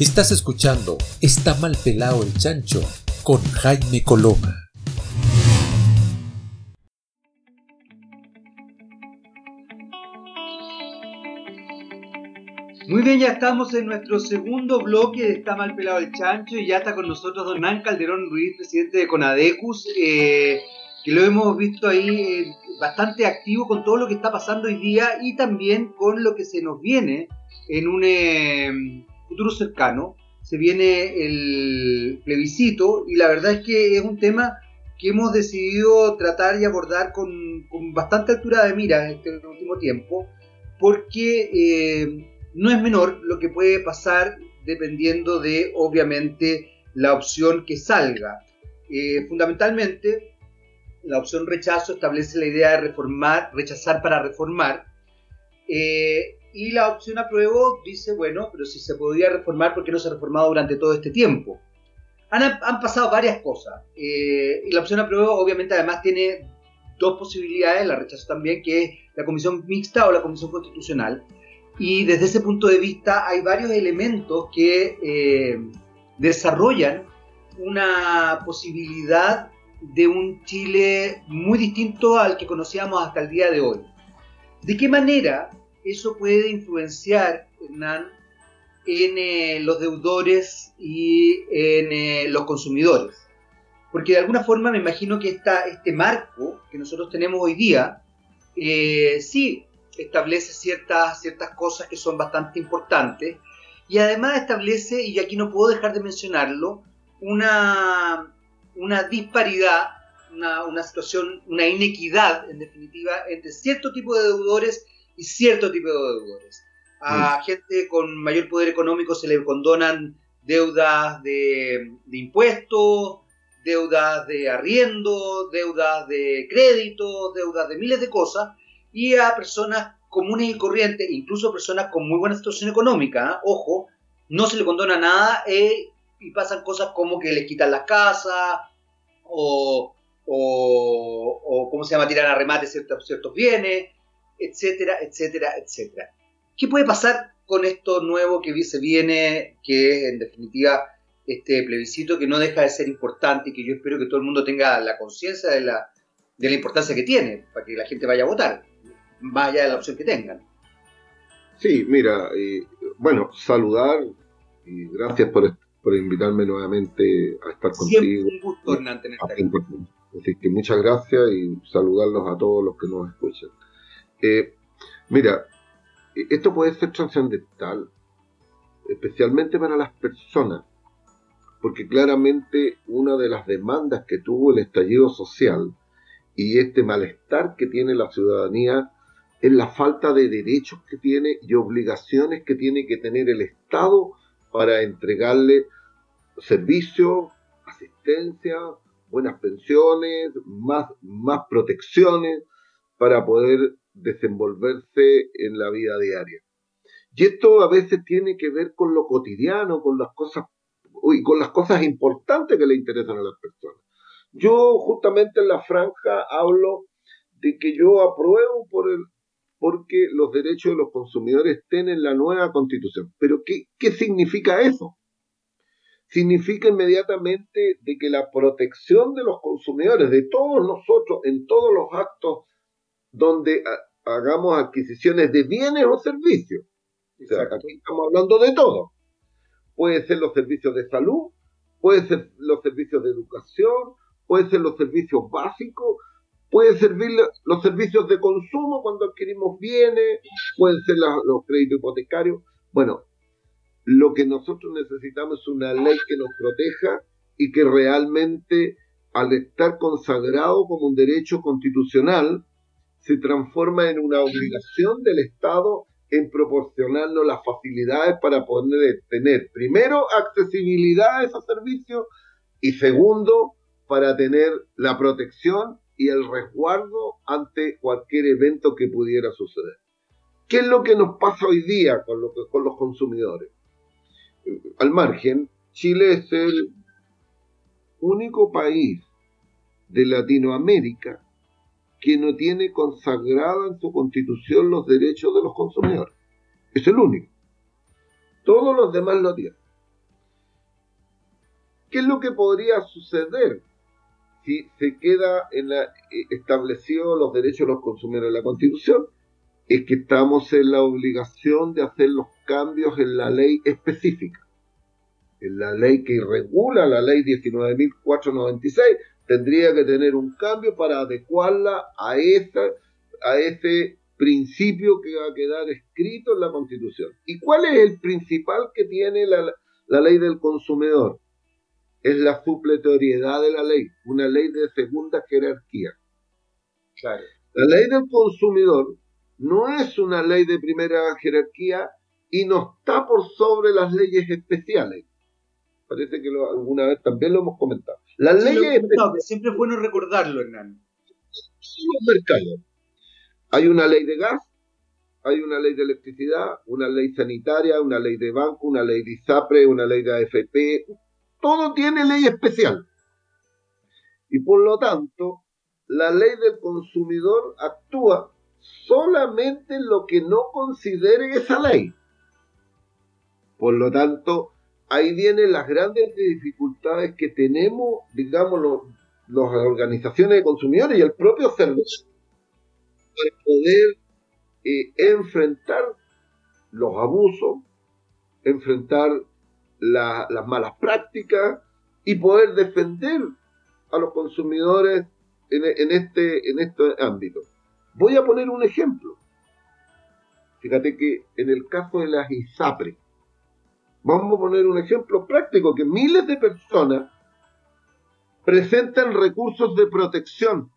Estás escuchando Está mal pelado el chancho con Jaime Coloma. Muy bien, ya estamos en nuestro segundo bloque de Está mal pelado el chancho y ya está con nosotros Don Nan Calderón Ruiz, presidente de Conadecus, eh, que lo hemos visto ahí eh, bastante activo con todo lo que está pasando hoy día y también con lo que se nos viene en un eh, cercano. Se viene el plebiscito y la verdad es que es un tema que hemos decidido tratar y abordar con, con bastante altura de mira en este último tiempo, porque eh, no es menor lo que puede pasar dependiendo de, obviamente, la opción que salga. Eh, fundamentalmente, la opción rechazo establece la idea de reformar, rechazar para reformar. Eh, y la opción apruebo dice, bueno, pero si se podía reformar, ¿por qué no se ha reformado durante todo este tiempo? Han, han pasado varias cosas. Eh, y la opción apruebo obviamente además tiene dos posibilidades, la rechazo también, que es la comisión mixta o la comisión constitucional. Y desde ese punto de vista hay varios elementos que eh, desarrollan una posibilidad de un Chile muy distinto al que conocíamos hasta el día de hoy. ¿De qué manera eso puede influenciar, Hernán, en eh, los deudores y en eh, los consumidores? Porque de alguna forma me imagino que esta, este marco que nosotros tenemos hoy día, eh, sí establece ciertas, ciertas cosas que son bastante importantes y además establece, y aquí no puedo dejar de mencionarlo, una, una disparidad, una, una situación, una inequidad en definitiva entre cierto tipo de deudores y cierto tipo de deudores. A gente con mayor poder económico se le condonan deudas de, de impuestos, deudas de arriendo, deudas de crédito, deudas de miles de cosas, y a personas comunes y corrientes, incluso personas con muy buena situación económica, ¿eh? ojo, no se le condona nada eh, y pasan cosas como que les quitan las casas o, o, o ¿cómo se llama?, tirar a remate ciertos, ciertos bienes, etcétera, etcétera, etcétera. ¿Qué puede pasar con esto nuevo que se viene, que es en definitiva este plebiscito que no deja de ser importante y que yo espero que todo el mundo tenga la conciencia de la, de la importancia que tiene para que la gente vaya a votar, más allá de la opción que tengan? Sí, mira, eh, bueno, saludar y gracias por, por, invitarme nuevamente a estar Siempre contigo. un gusto, Hernán, tenerte aquí. Así que muchas gracias y saludarlos a todos los que nos escuchan. Eh, mira, esto puede ser trascendental, especialmente para las personas, porque claramente una de las demandas que tuvo el estallido social y este malestar que tiene la ciudadanía es la falta de derechos que tiene y obligaciones que tiene que tener el Estado para entregarle servicios, asistencia, buenas pensiones, más, más protecciones para poder desenvolverse en la vida diaria. Y esto a veces tiene que ver con lo cotidiano, con las cosas con las cosas importantes que le interesan a las personas. Yo justamente en la franja hablo de que yo apruebo por el, porque los derechos de los consumidores estén en la nueva constitución. Pero ¿qué, qué significa eso? Significa inmediatamente de que la protección de los consumidores, de todos nosotros, en todos los actos donde hagamos adquisiciones de bienes o servicios. O sea, aquí estamos hablando de todo. Puede ser los servicios de salud, puede ser los servicios de educación, puede ser los servicios básicos, puede ser los servicios de consumo cuando adquirimos bienes, pueden ser los créditos hipotecarios. Bueno, lo que nosotros necesitamos es una ley que nos proteja y que realmente, al estar consagrado como un derecho constitucional, se transforma en una obligación del Estado en proporcionarnos las facilidades para poder tener, primero, accesibilidad a esos servicios y segundo, para tener la protección y el resguardo ante cualquier evento que pudiera suceder. ¿Qué es lo que nos pasa hoy día con, lo con los consumidores? Al margen, Chile es el único país de Latinoamérica que no tiene consagrada en su constitución los derechos de los consumidores. Es el único. Todos los demás lo tienen. ¿Qué es lo que podría suceder si se queda en la, eh, establecido los derechos de los consumidores en la Constitución? Es que estamos en la obligación de hacer los cambios en la ley específica. En la ley que regula la ley 19.496, tendría que tener un cambio para adecuarla a, esta, a ese principio que va a quedar escrito en la Constitución. ¿Y cuál es el principal que tiene la, la ley del consumidor? Es la supletoriedad de la ley, una ley de segunda jerarquía. Claro. La ley del consumidor no es una ley de primera jerarquía y no está por sobre las leyes especiales. Parece que alguna vez también lo hemos comentado. Las leyes especiales, siempre es bueno recordarlo, Hernán. Los mercados. Hay una ley de gas, hay una ley de electricidad, una ley sanitaria, una ley de banco, una ley de ISAPRE, una ley de AFP. Todo tiene ley especial. Y por lo tanto, la ley del consumidor actúa solamente en lo que no considere esa ley. Por lo tanto, ahí vienen las grandes dificultades que tenemos, digamos, las organizaciones de consumidores y el propio servicio para poder eh, enfrentar los abusos, enfrentar las malas prácticas y poder defender a los consumidores en, este, en este ámbito. Voy a poner un ejemplo. Fíjate que en el caso de las ISAPRE, vamos a poner un ejemplo práctico, que miles de personas presentan recursos de protección.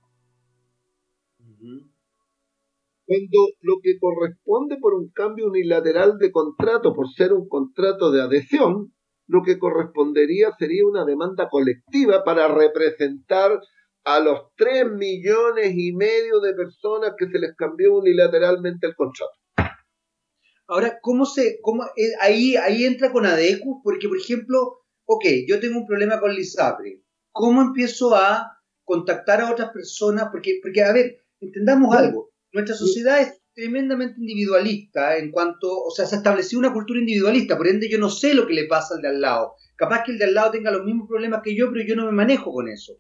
Cuando lo que corresponde por un cambio unilateral de contrato, por ser un contrato de adhesión, lo que correspondería sería una demanda colectiva para representar a los 3 millones y medio de personas que se les cambió unilateralmente el contrato. Ahora, ¿cómo se, cómo, eh, ahí, ahí entra con ADECU? Porque, por ejemplo, ok, yo tengo un problema con Lisapre. ¿Cómo empiezo a contactar a otras personas? Porque, porque a ver, entendamos algo. Nuestra sociedad es tremendamente individualista en cuanto, o sea, se estableció una cultura individualista, por ende yo no sé lo que le pasa al de al lado. Capaz que el de al lado tenga los mismos problemas que yo, pero yo no me manejo con eso.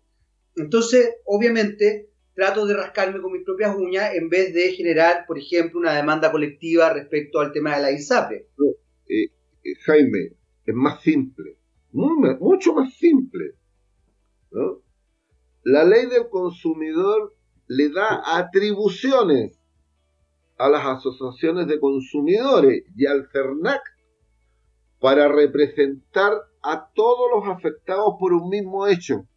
Entonces, obviamente, trato de rascarme con mis propias uñas en vez de generar, por ejemplo, una demanda colectiva respecto al tema de la ISAPRE. Eh, eh, Jaime, es más simple, mucho más simple. La ley del consumidor le da atribuciones a las asociaciones de consumidores y al CERNAC para representar a todos los afectados por un mismo hecho.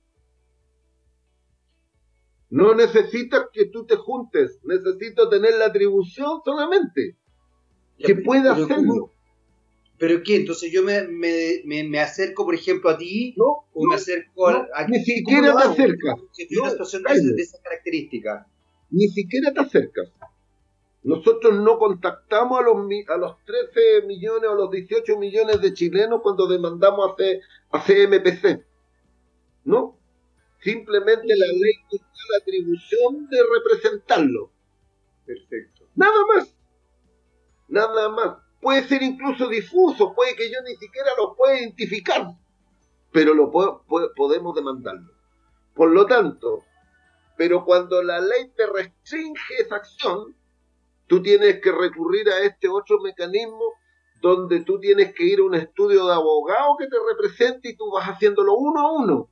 No necesitas que tú te juntes, necesito tener la atribución solamente. que pueda hacerlo. ¿Pero qué? Entonces yo me, me, acerco, por ejemplo, a ti, no, o me acerco a, Ni siquiera te acercas. una situación de, esas características. Ni siquiera te acercas. Nosotros no contactamos a los, a los 13 millones o los 18 millones de chilenos cuando demandamos a, a CMPC. ¿No? Simplemente la ley nos da la atribución de representarlo. Perfecto. Nada más. Nada más. Puede ser incluso difuso, puede que yo ni siquiera lo pueda identificar, pero lo podemos demandarlo. Por lo tanto, pero cuando la ley te restringe esa acción, tú tienes que recurrir a este otro mecanismo donde tú tienes que ir a un estudio de abogado que te represente y tú vas haciéndolo uno a uno.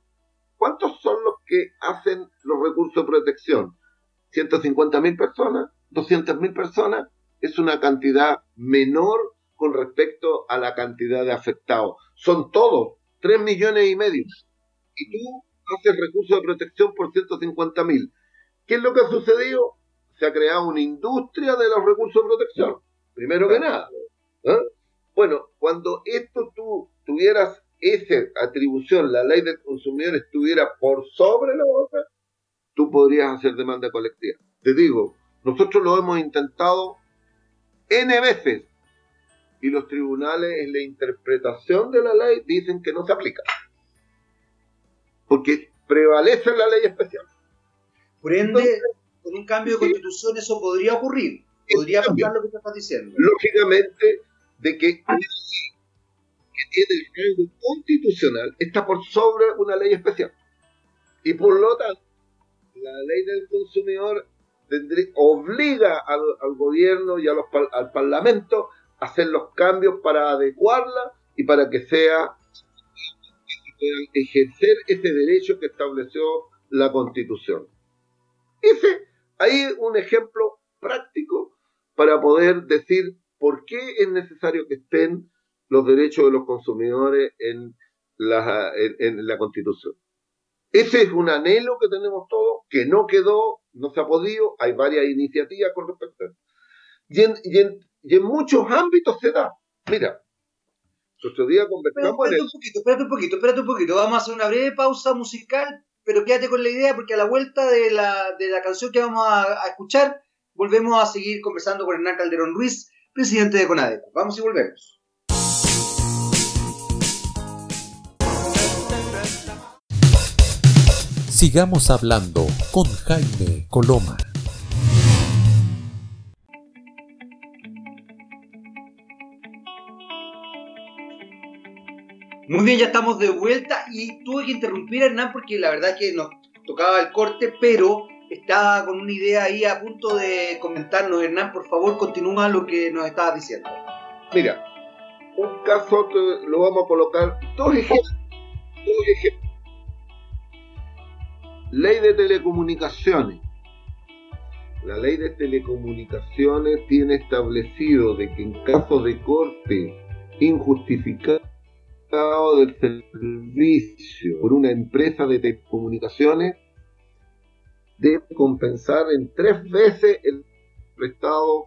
¿Cuántos son los que hacen los recursos de protección? ¿150.000 personas? ¿200.000 personas? Es una cantidad menor con respecto a la cantidad de afectados. Son todos, 3 millones y medio. Y tú haces recursos de protección por 150.000. ¿Qué es lo que ha sucedido? Se ha creado una industria de los recursos de protección. Primero que nada. ¿eh? Bueno, cuando esto tú tuvieras esa atribución, la ley del consumidor estuviera por sobre la otra, tú podrías hacer demanda colectiva. Te digo, nosotros lo hemos intentado N veces y los tribunales en la interpretación de la ley dicen que no se aplica. Porque prevalece la ley especial. Por ende, con un cambio de constitución eso podría ocurrir. Podría pasar lo que estás diciendo. Lógicamente, de que rango constitucional está por sobre una ley especial. Y por lo tanto, la ley del consumidor obliga al, gobierno y a los, al parlamento a hacer los cambios para adecuarla y para que sea ejercer ese derecho que estableció la constitución. Ese, ahí un ejemplo práctico para poder decir por qué es necesario que estén los derechos de los consumidores en la, en, la Constitución. Ese es un anhelo que tenemos todos, que no quedó, no se ha podido, hay varias iniciativas con respecto a eso. Y en, y en, muchos ámbitos se da. Mira, otro día conversamos espérate un poquito, espérate un poquito, espérate un poquito. Vamos a hacer una breve pausa musical, pero quédate con la idea porque a la vuelta de la, de la canción que vamos a, a escuchar, volvemos a seguir conversando con Hernán Calderón Ruiz, presidente de CONADECO. Vamos y volvemos. Sigamos hablando con Jaime Coloma. Muy bien, ya estamos de vuelta y tuve que interrumpir a Hernán porque la verdad que nos tocaba el corte, pero estaba con una idea ahí a punto de comentarnos. Hernán, por favor, continúa lo que nos estabas diciendo. Mira, un caso que lo vamos a colocar, dos ejemplos. Dos ejemplos Ley de telecomunicaciones. La ley de telecomunicaciones tiene establecido de que en caso de corte injustificado del servicio por una empresa de telecomunicaciones, debe compensar en tres veces el prestado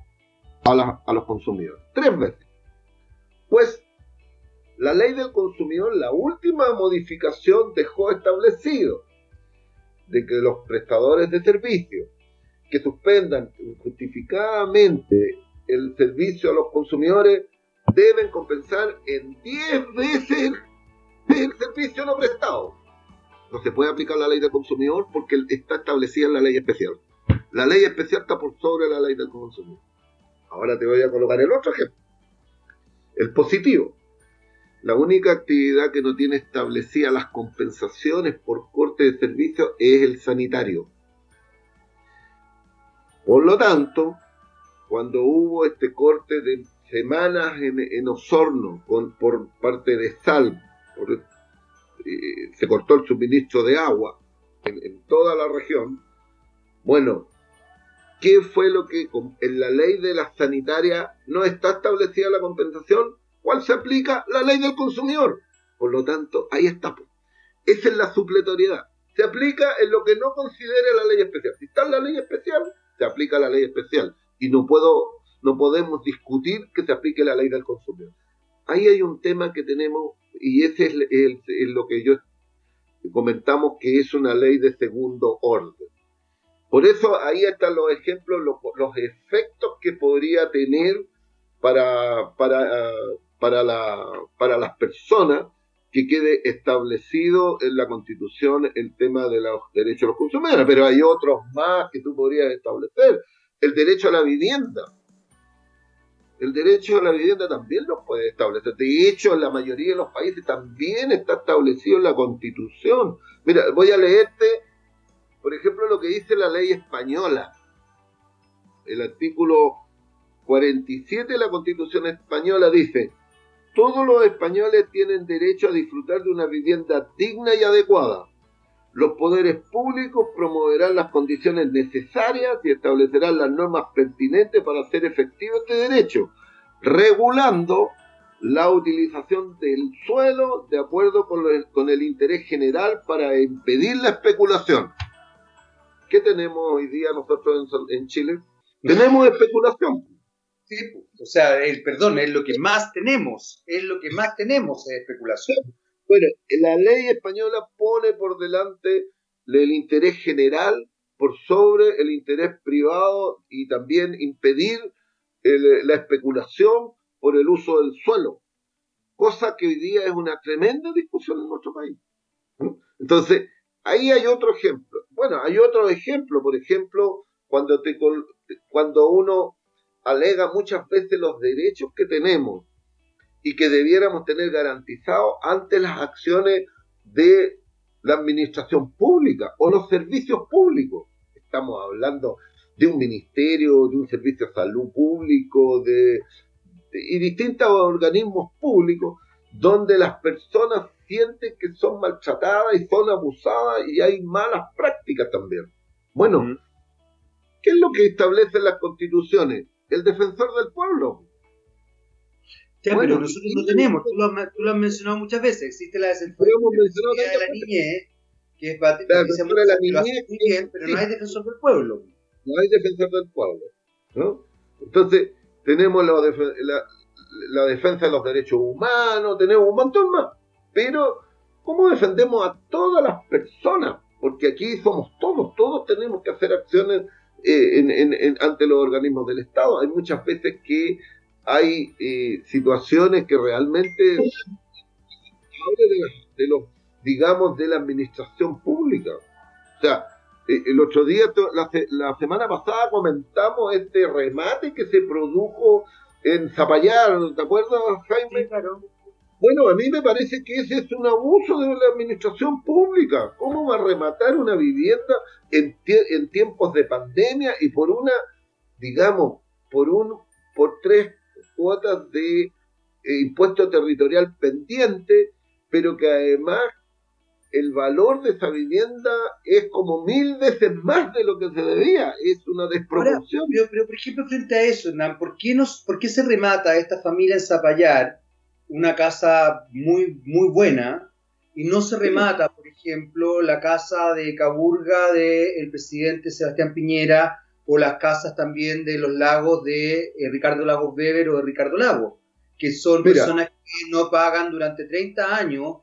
a, a los consumidores. Tres veces. Pues la ley del consumidor, la última modificación dejó establecido de que los prestadores de servicios que suspendan justificadamente el servicio a los consumidores deben compensar en 10 veces el servicio no prestado. No se puede aplicar la ley del consumidor porque está establecida en la ley especial. La ley especial está por sobre la ley del consumidor. Ahora te voy a colocar el otro ejemplo. El positivo. La única actividad que no tiene establecidas las compensaciones por corte de servicio es el sanitario. Por lo tanto, cuando hubo este corte de semanas en, Osorno por parte de Sal, eh, se cortó el suministro de agua en, en toda la región, bueno, ¿qué fue lo que en la ley de la sanitaria no está establecida la compensación? ¿Cuál se aplica? La ley del consumidor. Por lo tanto, ahí está. Esa es la supletoriedad. Se aplica en lo que no considere la ley especial. Si está en la ley especial, se aplica la ley especial. Y no puedo, no podemos discutir que se aplique la ley del consumidor. Ahí hay un tema que tenemos, y ese es, lo que yo comentamos que es una ley de segundo orden. Por eso ahí están los ejemplos, los, los efectos que podría tener para, para, para, la, para las personas que quede establecido en la Constitución el tema de los derechos de los consumidores, pero hay otros más que tú podrías establecer. El derecho a la vivienda. El derecho a la vivienda también lo puede establecer. De hecho, en la mayoría de los países también está establecido en la Constitución. Mira, voy a leerte, por ejemplo, lo que dice la ley española. El artículo 47 de la Constitución española dice, todos los españoles tienen derecho a disfrutar de una vivienda digna y adecuada. Los poderes públicos promoverán las condiciones necesarias y establecerán las normas pertinentes para hacer efectivo este derecho, regulando la utilización del suelo de acuerdo con, el interés general para impedir la especulación. ¿Qué tenemos hoy día nosotros en Chile? Tenemos especulación o sea, el perdón, es lo que más tenemos, es lo que más tenemos es especulación. Bueno, la ley española pone por delante el interés general por sobre el interés privado y también impedir la especulación por el uso del suelo, cosa que hoy día es una tremenda discusión en nuestro país. Entonces, ahí hay otro ejemplo. Bueno, hay otro ejemplo, por ejemplo, cuando, te, cuando uno alega muchas veces los derechos que tenemos y que debiéramos tener garantizado ante las acciones de la administración pública o los servicios públicos. Estamos hablando de un ministerio, de un servicio de salud público, de, y distintos organismos públicos donde las personas sienten que son maltratadas y son abusadas y hay malas prácticas también. Bueno, ¿qué es lo que establecen las constituciones? El defensor del pueblo. pero nosotros no tenemos, tú lo, has, mencionado muchas veces, existe la defensoría de la niñez, que es la defensora de la niñez, pero no hay defensor del pueblo. No hay defensor del pueblo, ¿no? Entonces, tenemos la, la defensa de los derechos humanos, tenemos un montón más. Pero, ¿cómo defendemos a todas las personas? Porque aquí somos todos, todos tenemos que hacer acciones eh, ante los organismos del Estado. Hay muchas veces que hay eh, situaciones que realmente de, de los, digamos, de la administración pública. O sea, eh, el otro día, la, la, semana pasada comentamos este remate que se produjo en Zapallar, ¿te acuerdas, Jaime? Bueno, a mí me parece que ese es un abuso de la administración pública. ¿Cómo va a rematar una vivienda en, en tiempos de pandemia y por una, digamos, por un, por tres cuotas de eh, impuesto territorial pendiente, pero que además el valor de esa vivienda es como mil veces más de lo que se debía. Es una desproporción. pero, por ejemplo, frente a eso, ¿por qué, nos, ¿por qué se remata a esta familia en Zapallar una casa muy, muy buena y no se remata, por ejemplo, la casa de Caburga del presidente Sebastián Piñera o las casas también de los lagos de eh, Ricardo Lagos Weber o de Ricardo Lago, que son personas que no pagan durante 30 años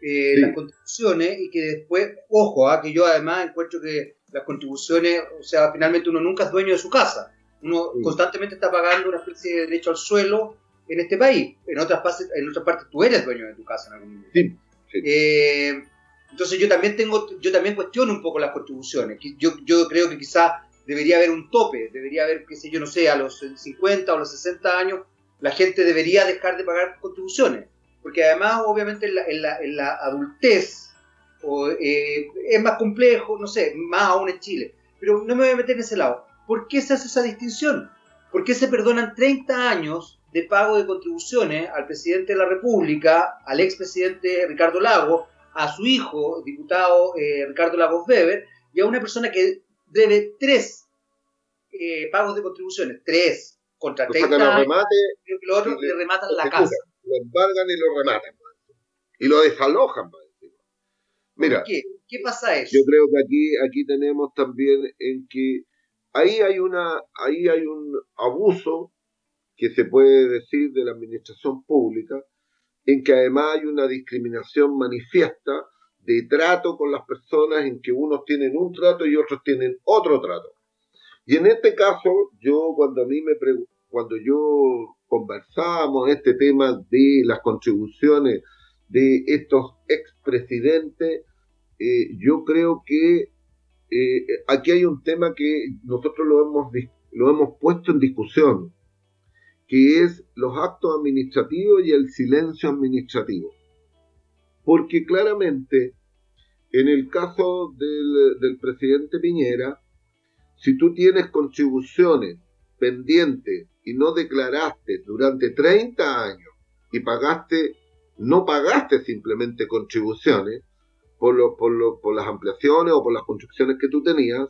eh, las contribuciones y que después, ojo, ah, que yo además encuentro que las contribuciones, o sea, finalmente uno nunca es dueño de su casa, uno constantemente está pagando una especie de derecho al suelo en este país, en otras partes, en otras partes tú eres dueño de tu casa en algún momento. Eh, entonces yo también tengo, yo también cuestiono un poco las contribuciones, yo, yo creo que quizás debería haber un tope, debería haber, qué sé yo, no sé, a los 50 o los 60 años, la gente debería dejar de pagar contribuciones porque además obviamente en la, adultez eh, es más complejo, no sé, más aún en Chile, pero no me voy a meter en ese lado. ¿Por qué se hace esa distinción? ¿Por qué se perdonan 30 años de pago de contribuciones al presidente de la República, al expresidente Ricardo Lago, a su hijo, diputado eh, Ricardo Lagos Weber, y a una persona que debe tres eh, pagos de contribuciones, tres, contra 30 años, creo que lo otro le rematan la casa lo embargan y lo rematan. Y lo desalojan. Mira, ¿Qué? ¿Qué pasa eso? Yo creo que aquí, aquí tenemos también en que ahí hay, una, ahí hay un abuso que se puede decir de la administración pública, en que además hay una discriminación manifiesta de trato con las personas en que unos tienen un trato y otros tienen otro trato. Y en este caso, yo cuando a mí me cuando yo conversábamos este tema de las contribuciones de estos expresidentes, eh, yo creo que eh, aquí hay un tema que nosotros lo hemos, lo hemos puesto en discusión, que es los actos administrativos y el silencio administrativo. Porque claramente, en el caso del, presidente Piñera, si tú tienes contribuciones pendientes y no declaraste durante 30 años y pagaste, no pagaste simplemente contribuciones por, por, las ampliaciones o por las construcciones que tú tenías,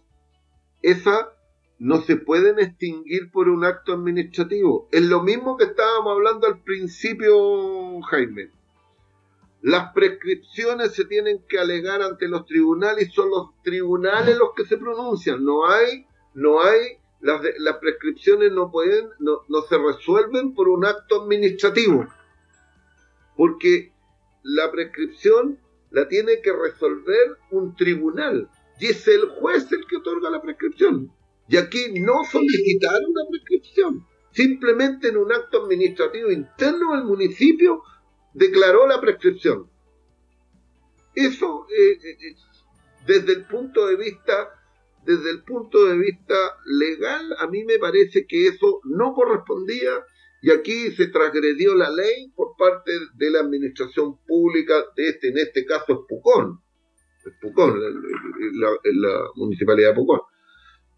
esas no se pueden extinguir por un acto administrativo. Es lo mismo que estábamos hablando al principio, Jaime. Las prescripciones se tienen que alegar ante los tribunales y son los tribunales los que se pronuncian. No hay, no hay las, prescripciones no pueden, no, se resuelven por un acto administrativo, porque la prescripción la tiene que resolver un tribunal y es el juez el que otorga la prescripción. Y aquí no solicitaron la prescripción, simplemente en un acto administrativo interno el municipio declaró la prescripción. Eso, eh, eh, eh, desde el punto de vista desde el punto de vista legal, a mí me parece que eso no correspondía Y aquí se transgredió la ley por parte de la administración pública de este, en este caso es Pucón, es Pucón, la, municipalidad de Pucón.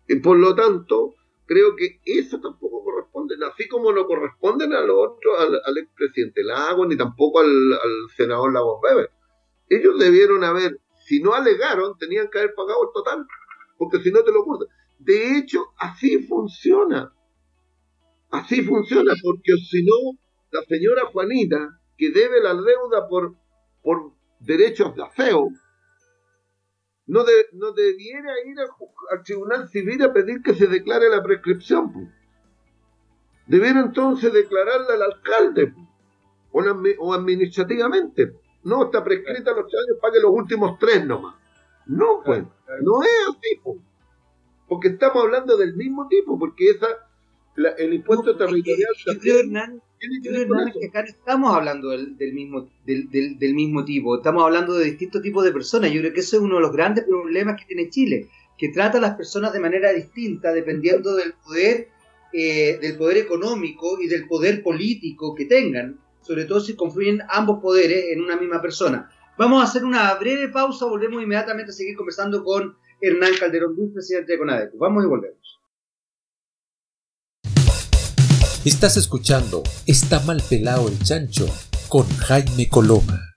Y por lo tanto, creo que eso tampoco corresponde, así como no corresponden a los otros, al, expresidente Lago, ni tampoco al, senador Lagos Weber. Ellos debieron haber, si no alegaron, tenían que haber pagado el total, porque si no te lo ocurre. De hecho, así funciona. Así funciona, porque si no, la señora Juanita, que debe la deuda por, por derechos de afeo, no, no debiera ir al tribunal civil a pedir que se declare la prescripción. Debiera entonces declararla al alcalde o, o, administrativamente. No, está prescrita los años, pague los últimos tres nomás. No, pues, no es así, porque estamos hablando del mismo tipo, porque esa el impuesto territorial. Yo creo, Hernán, que acá no estamos hablando del, mismo, del, del, mismo tipo, estamos hablando de distintos tipos de personas. Yo creo que eso es uno de los grandes problemas que tiene Chile, que trata a las personas de manera distinta dependiendo del poder, eh, del poder económico y del poder político que tengan, sobre todo si confluyen ambos poderes en una misma persona. Vamos a hacer una breve pausa, volvemos inmediatamente a seguir conversando con Hernán Calderón presidente de CONADECO. Vamos y volvemos. Estás escuchando Está mal pelado el chancho con Jaime Coloma.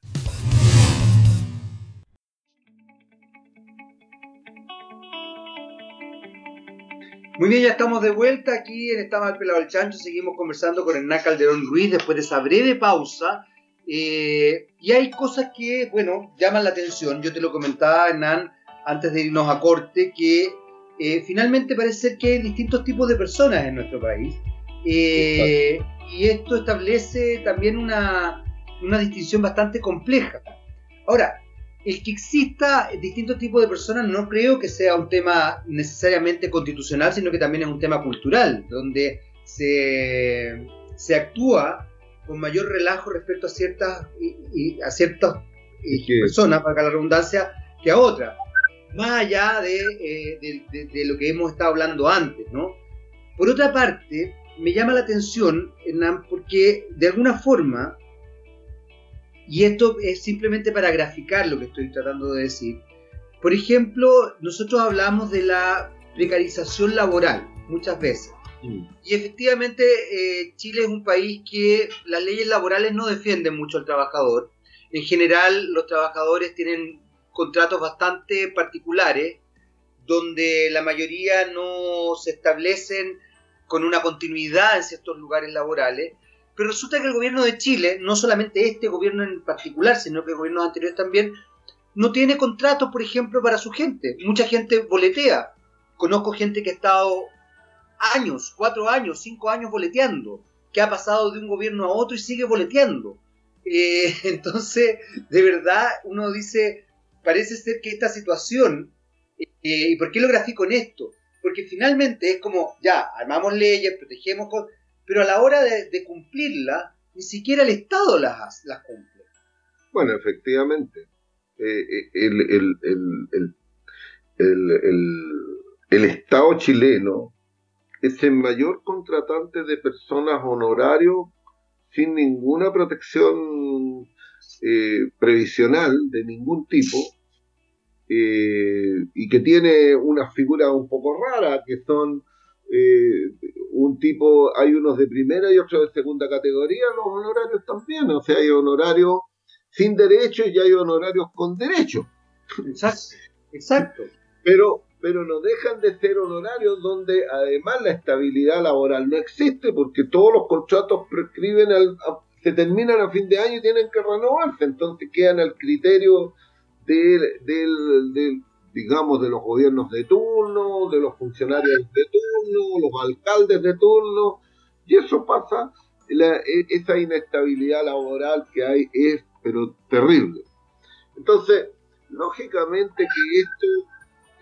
Muy bien, ya estamos de vuelta aquí en Está mal pelado el chancho. Seguimos conversando con Hernán Calderón Ruiz después de esa breve pausa. Eh, y hay cosas que, bueno, llaman la atención. Yo te lo comentaba, Hernán, antes de irnos a corte, que eh, finalmente parece ser que hay distintos tipos de personas en nuestro país eh, y esto establece también una, distinción bastante compleja. Ahora, el que exista distintos tipos de personas no creo que sea un tema necesariamente constitucional, sino que también es un tema cultural, donde se, se actúa con mayor relajo respecto a ciertas, y, a ciertas eh, personas, para la redundancia, que a otras, más allá eh, de, de, lo que hemos estado hablando antes. ¿no? Por otra parte, me llama la atención, Hernán, porque de alguna forma, y esto es simplemente para graficar lo que estoy tratando de decir, por ejemplo, nosotros hablamos de la precarización laboral muchas veces. Mm. Y efectivamente eh, Chile es un país que las leyes laborales no defienden mucho al trabajador. En general los trabajadores tienen contratos bastante particulares donde la mayoría no se establecen con una continuidad en ciertos lugares laborales, pero resulta que el gobierno de Chile, no solamente este gobierno en particular, sino que gobiernos anteriores también, no tiene contratos, por ejemplo, para su gente. Mucha gente boletea. Conozco gente que ha estado años, cuatro años, cinco años boleteando, que ha pasado de un gobierno a otro y sigue boleteando. Eh, entonces, de verdad, uno dice, parece ser que esta situación, eh, ¿y por qué lo grafico en esto? Porque finalmente es como, ya, armamos leyes, protegemos cosas, pero a la hora de, de cumplirlas, ni siquiera el Estado las, las cumple. Bueno, efectivamente, eh, eh, el, el, el, el, Estado chileno es el mayor contratante de personas honorarios sin ninguna protección eh, previsional de ningún tipo eh, y que tiene una figura un poco rara, que son eh, un tipo, hay unos de primera y otros de segunda categoría, los honorarios también, o sea, hay honorarios sin derecho y hay honorarios con derecho. Exacto, exacto. Pero, pero no dejan de ser honorarios donde además la estabilidad laboral no existe porque todos los contratos prescriben, se terminan a fin de año y tienen que renovarse, entonces quedan al criterio del, digamos, de los gobiernos de turno, de los funcionarios de turno, los alcaldes de turno, y eso pasa, e, esa inestabilidad laboral que hay es, pero terrible. Entonces, lógicamente que esto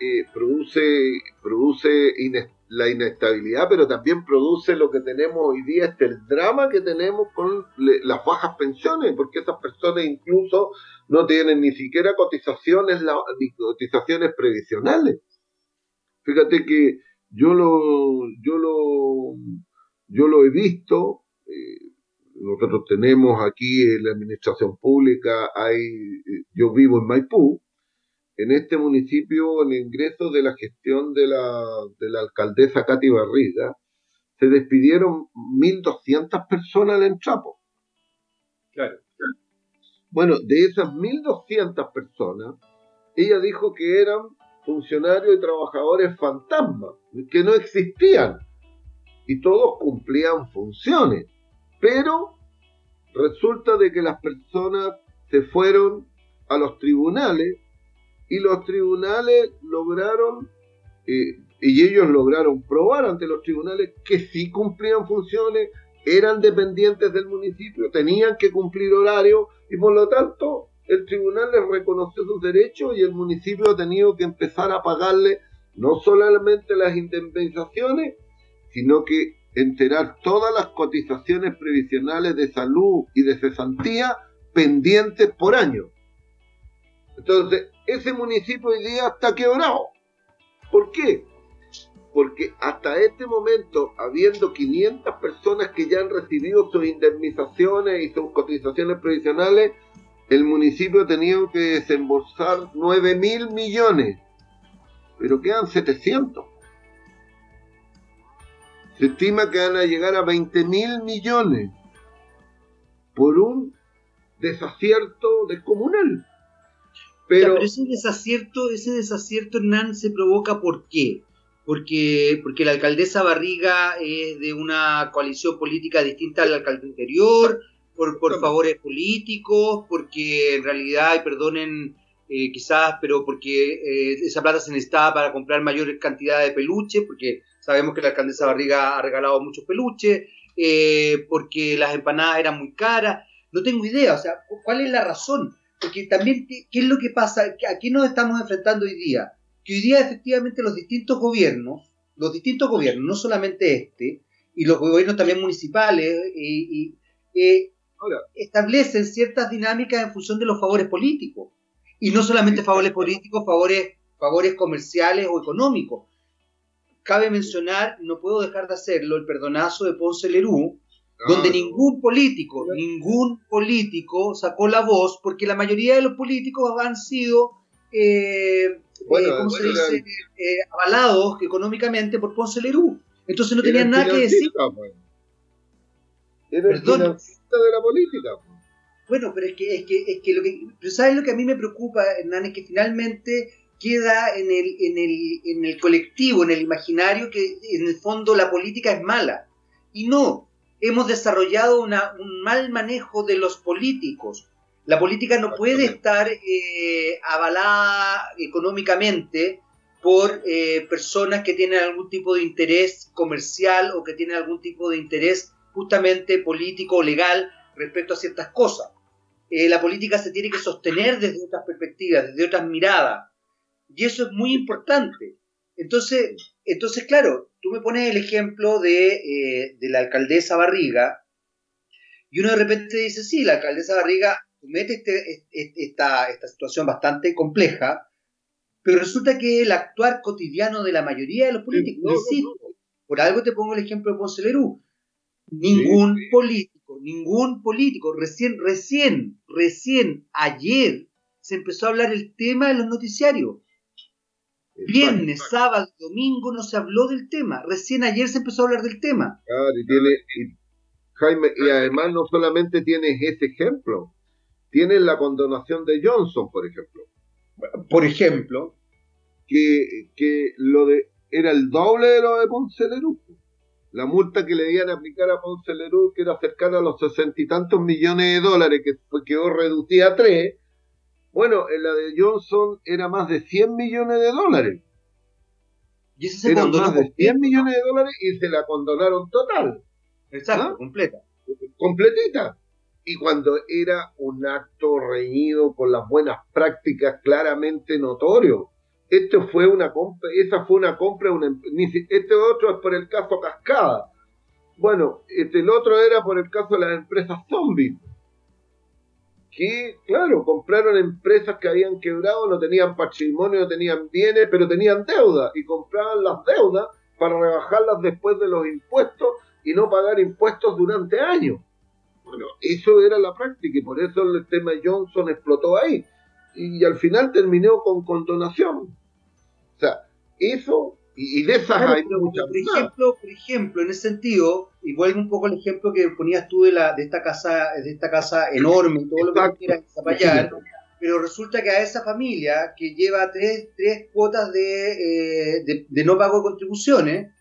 eh, produce, produce inestabilidad la inestabilidad, pero también produce lo que tenemos hoy día, este el drama que tenemos con las bajas pensiones, porque esas personas incluso no tienen ni siquiera cotizaciones, ni cotizaciones previsionales. Fíjate que yo lo, yo lo, yo lo he visto eh, nosotros tenemos aquí en la administración pública, hay, yo vivo en Maipú, en este municipio el ingreso de la gestión de la, de la alcaldesa Katy Barriga, se despidieron 1.200 personas en Entrapo. Claro. Bueno, de esas 1.200 personas, ella dijo que eran funcionarios y trabajadores fantasmas, que no existían. Y todos cumplían funciones. Pero resulta de que las personas se fueron a los tribunales y los tribunales lograron, eh, y ellos lograron probar ante los tribunales que sí cumplían funciones, eran dependientes del municipio, tenían que cumplir horario y por lo tanto el tribunal les reconoció sus derechos y el municipio ha tenido que empezar a pagarle no solamente las indemnizaciones, sino que enterar todas las cotizaciones previsionales de salud y de cesantía pendientes por año. Entonces, ese municipio hoy día está quebrado. ¿Por qué? Porque hasta este momento, habiendo 500 personas que ya han recibido sus indemnizaciones y sus cotizaciones previsionales, el municipio ha tenido que desembolsar 9 mil millones. Pero quedan 700. Se estima que van a llegar a 20 mil millones por un desacierto descomunal. Pero, ese desacierto, ese desacierto, Hernán, se provoca ¿por qué? Porque, porque la alcaldesa Barriga es de una coalición política distinta al alcalde anterior, por, por favores políticos, porque en realidad, y perdonen eh, quizás, pero porque eh, esa plata se necesitaba para comprar mayor cantidad de peluches, porque sabemos que la alcaldesa Barriga ha regalado muchos peluches, eh, porque las empanadas eran muy caras. No tengo idea, o sea, ¿cuál es la razón? Porque también, ¿qué, es lo que pasa? ¿A qué nos estamos enfrentando hoy día? Que hoy día efectivamente los distintos gobiernos, los distintos gobiernos, no solamente este, y los gobiernos también municipales, y, eh, establecen ciertas dinámicas en función de los favores políticos. Y no solamente favores políticos, favores, favores comerciales o económicos. Cabe mencionar, no puedo dejar de hacerlo, el perdonazo de Ponce Lerú, donde ningún político, ningún político sacó la voz, porque la mayoría de los políticos han sido, eh, eh, ¿cómo se dice?, eh, avalados económicamente por Ponce Lerú. Entonces no tenían nada que decir. Pues. Era el Perdón. de la política. Pues. Bueno, pero es que, es que, es que lo que, pero ¿sabes lo que a mí me preocupa, Hernán? Es que finalmente queda en el, en el, en el colectivo, en el imaginario, que en el fondo la política es mala. Y no, hemos desarrollado un mal manejo de los políticos. La política no puede estar eh, avalada económicamente por eh, personas que tienen algún tipo de interés comercial o que tienen algún tipo de interés justamente político o legal respecto a ciertas cosas. Eh, la política se tiene que sostener desde otras perspectivas, desde otras miradas. Y eso es muy importante. Entonces, entonces claro, tú me pones el ejemplo eh, de, la alcaldesa Barriga, y uno de repente dice, sí, la alcaldesa Barriga comete este, esta, esta situación bastante compleja, pero resulta que el actuar cotidiano de la mayoría de los políticos, por algo te pongo el ejemplo de Ponce Lerú, ningún político, ningún político, recién, recién, recién ayer se empezó a hablar el tema de los noticiarios. Viernes, sábado, domingo no se habló del tema. Recién ayer se empezó a hablar del tema. Claro, y tiene, Jaime, y además no solamente tienes ese ejemplo, tienes la condonación de Johnson, por ejemplo. Por ejemplo. Que, que lo de era el doble de lo de Ponce Lerú. La multa que le iban a aplicar a Ponce Lerú, que era cercana a los sesenta y tantos millones de dólares, que quedó reducida a tres, bueno, en la de Johnson era más de 100 millones de dólares. Y ese se era más de 100 millones de dólares y se la condonaron total. Exacto, ¿Ah? completa. Completita. Y cuando era un acto reñido con las buenas prácticas claramente notorio. Esto fue una compra, esa fue una compra, una, este otro es por el caso Cascada. Bueno, este, el otro era por el caso de las empresas zombies que, claro, compraron empresas que habían quebrado, no tenían patrimonio, no tenían bienes, pero tenían deuda y compraban las deudas para rebajarlas después de los impuestos y no pagar impuestos durante años. Bueno, eso era la práctica y por eso el tema Johnson explotó ahí. Y, al final terminó con condonación. O sea, eso, y, de esas hay muchas por ejemplo, por ejemplo, en ese sentido, y vuelvo un poco al ejemplo que ponías tú de, la, de esta casa de esta casa enorme, todo lo que quieras desarrollar, pero resulta que a esa familia que lleva tres, tres cuotas de, eh, de, de no pago de contribuciones,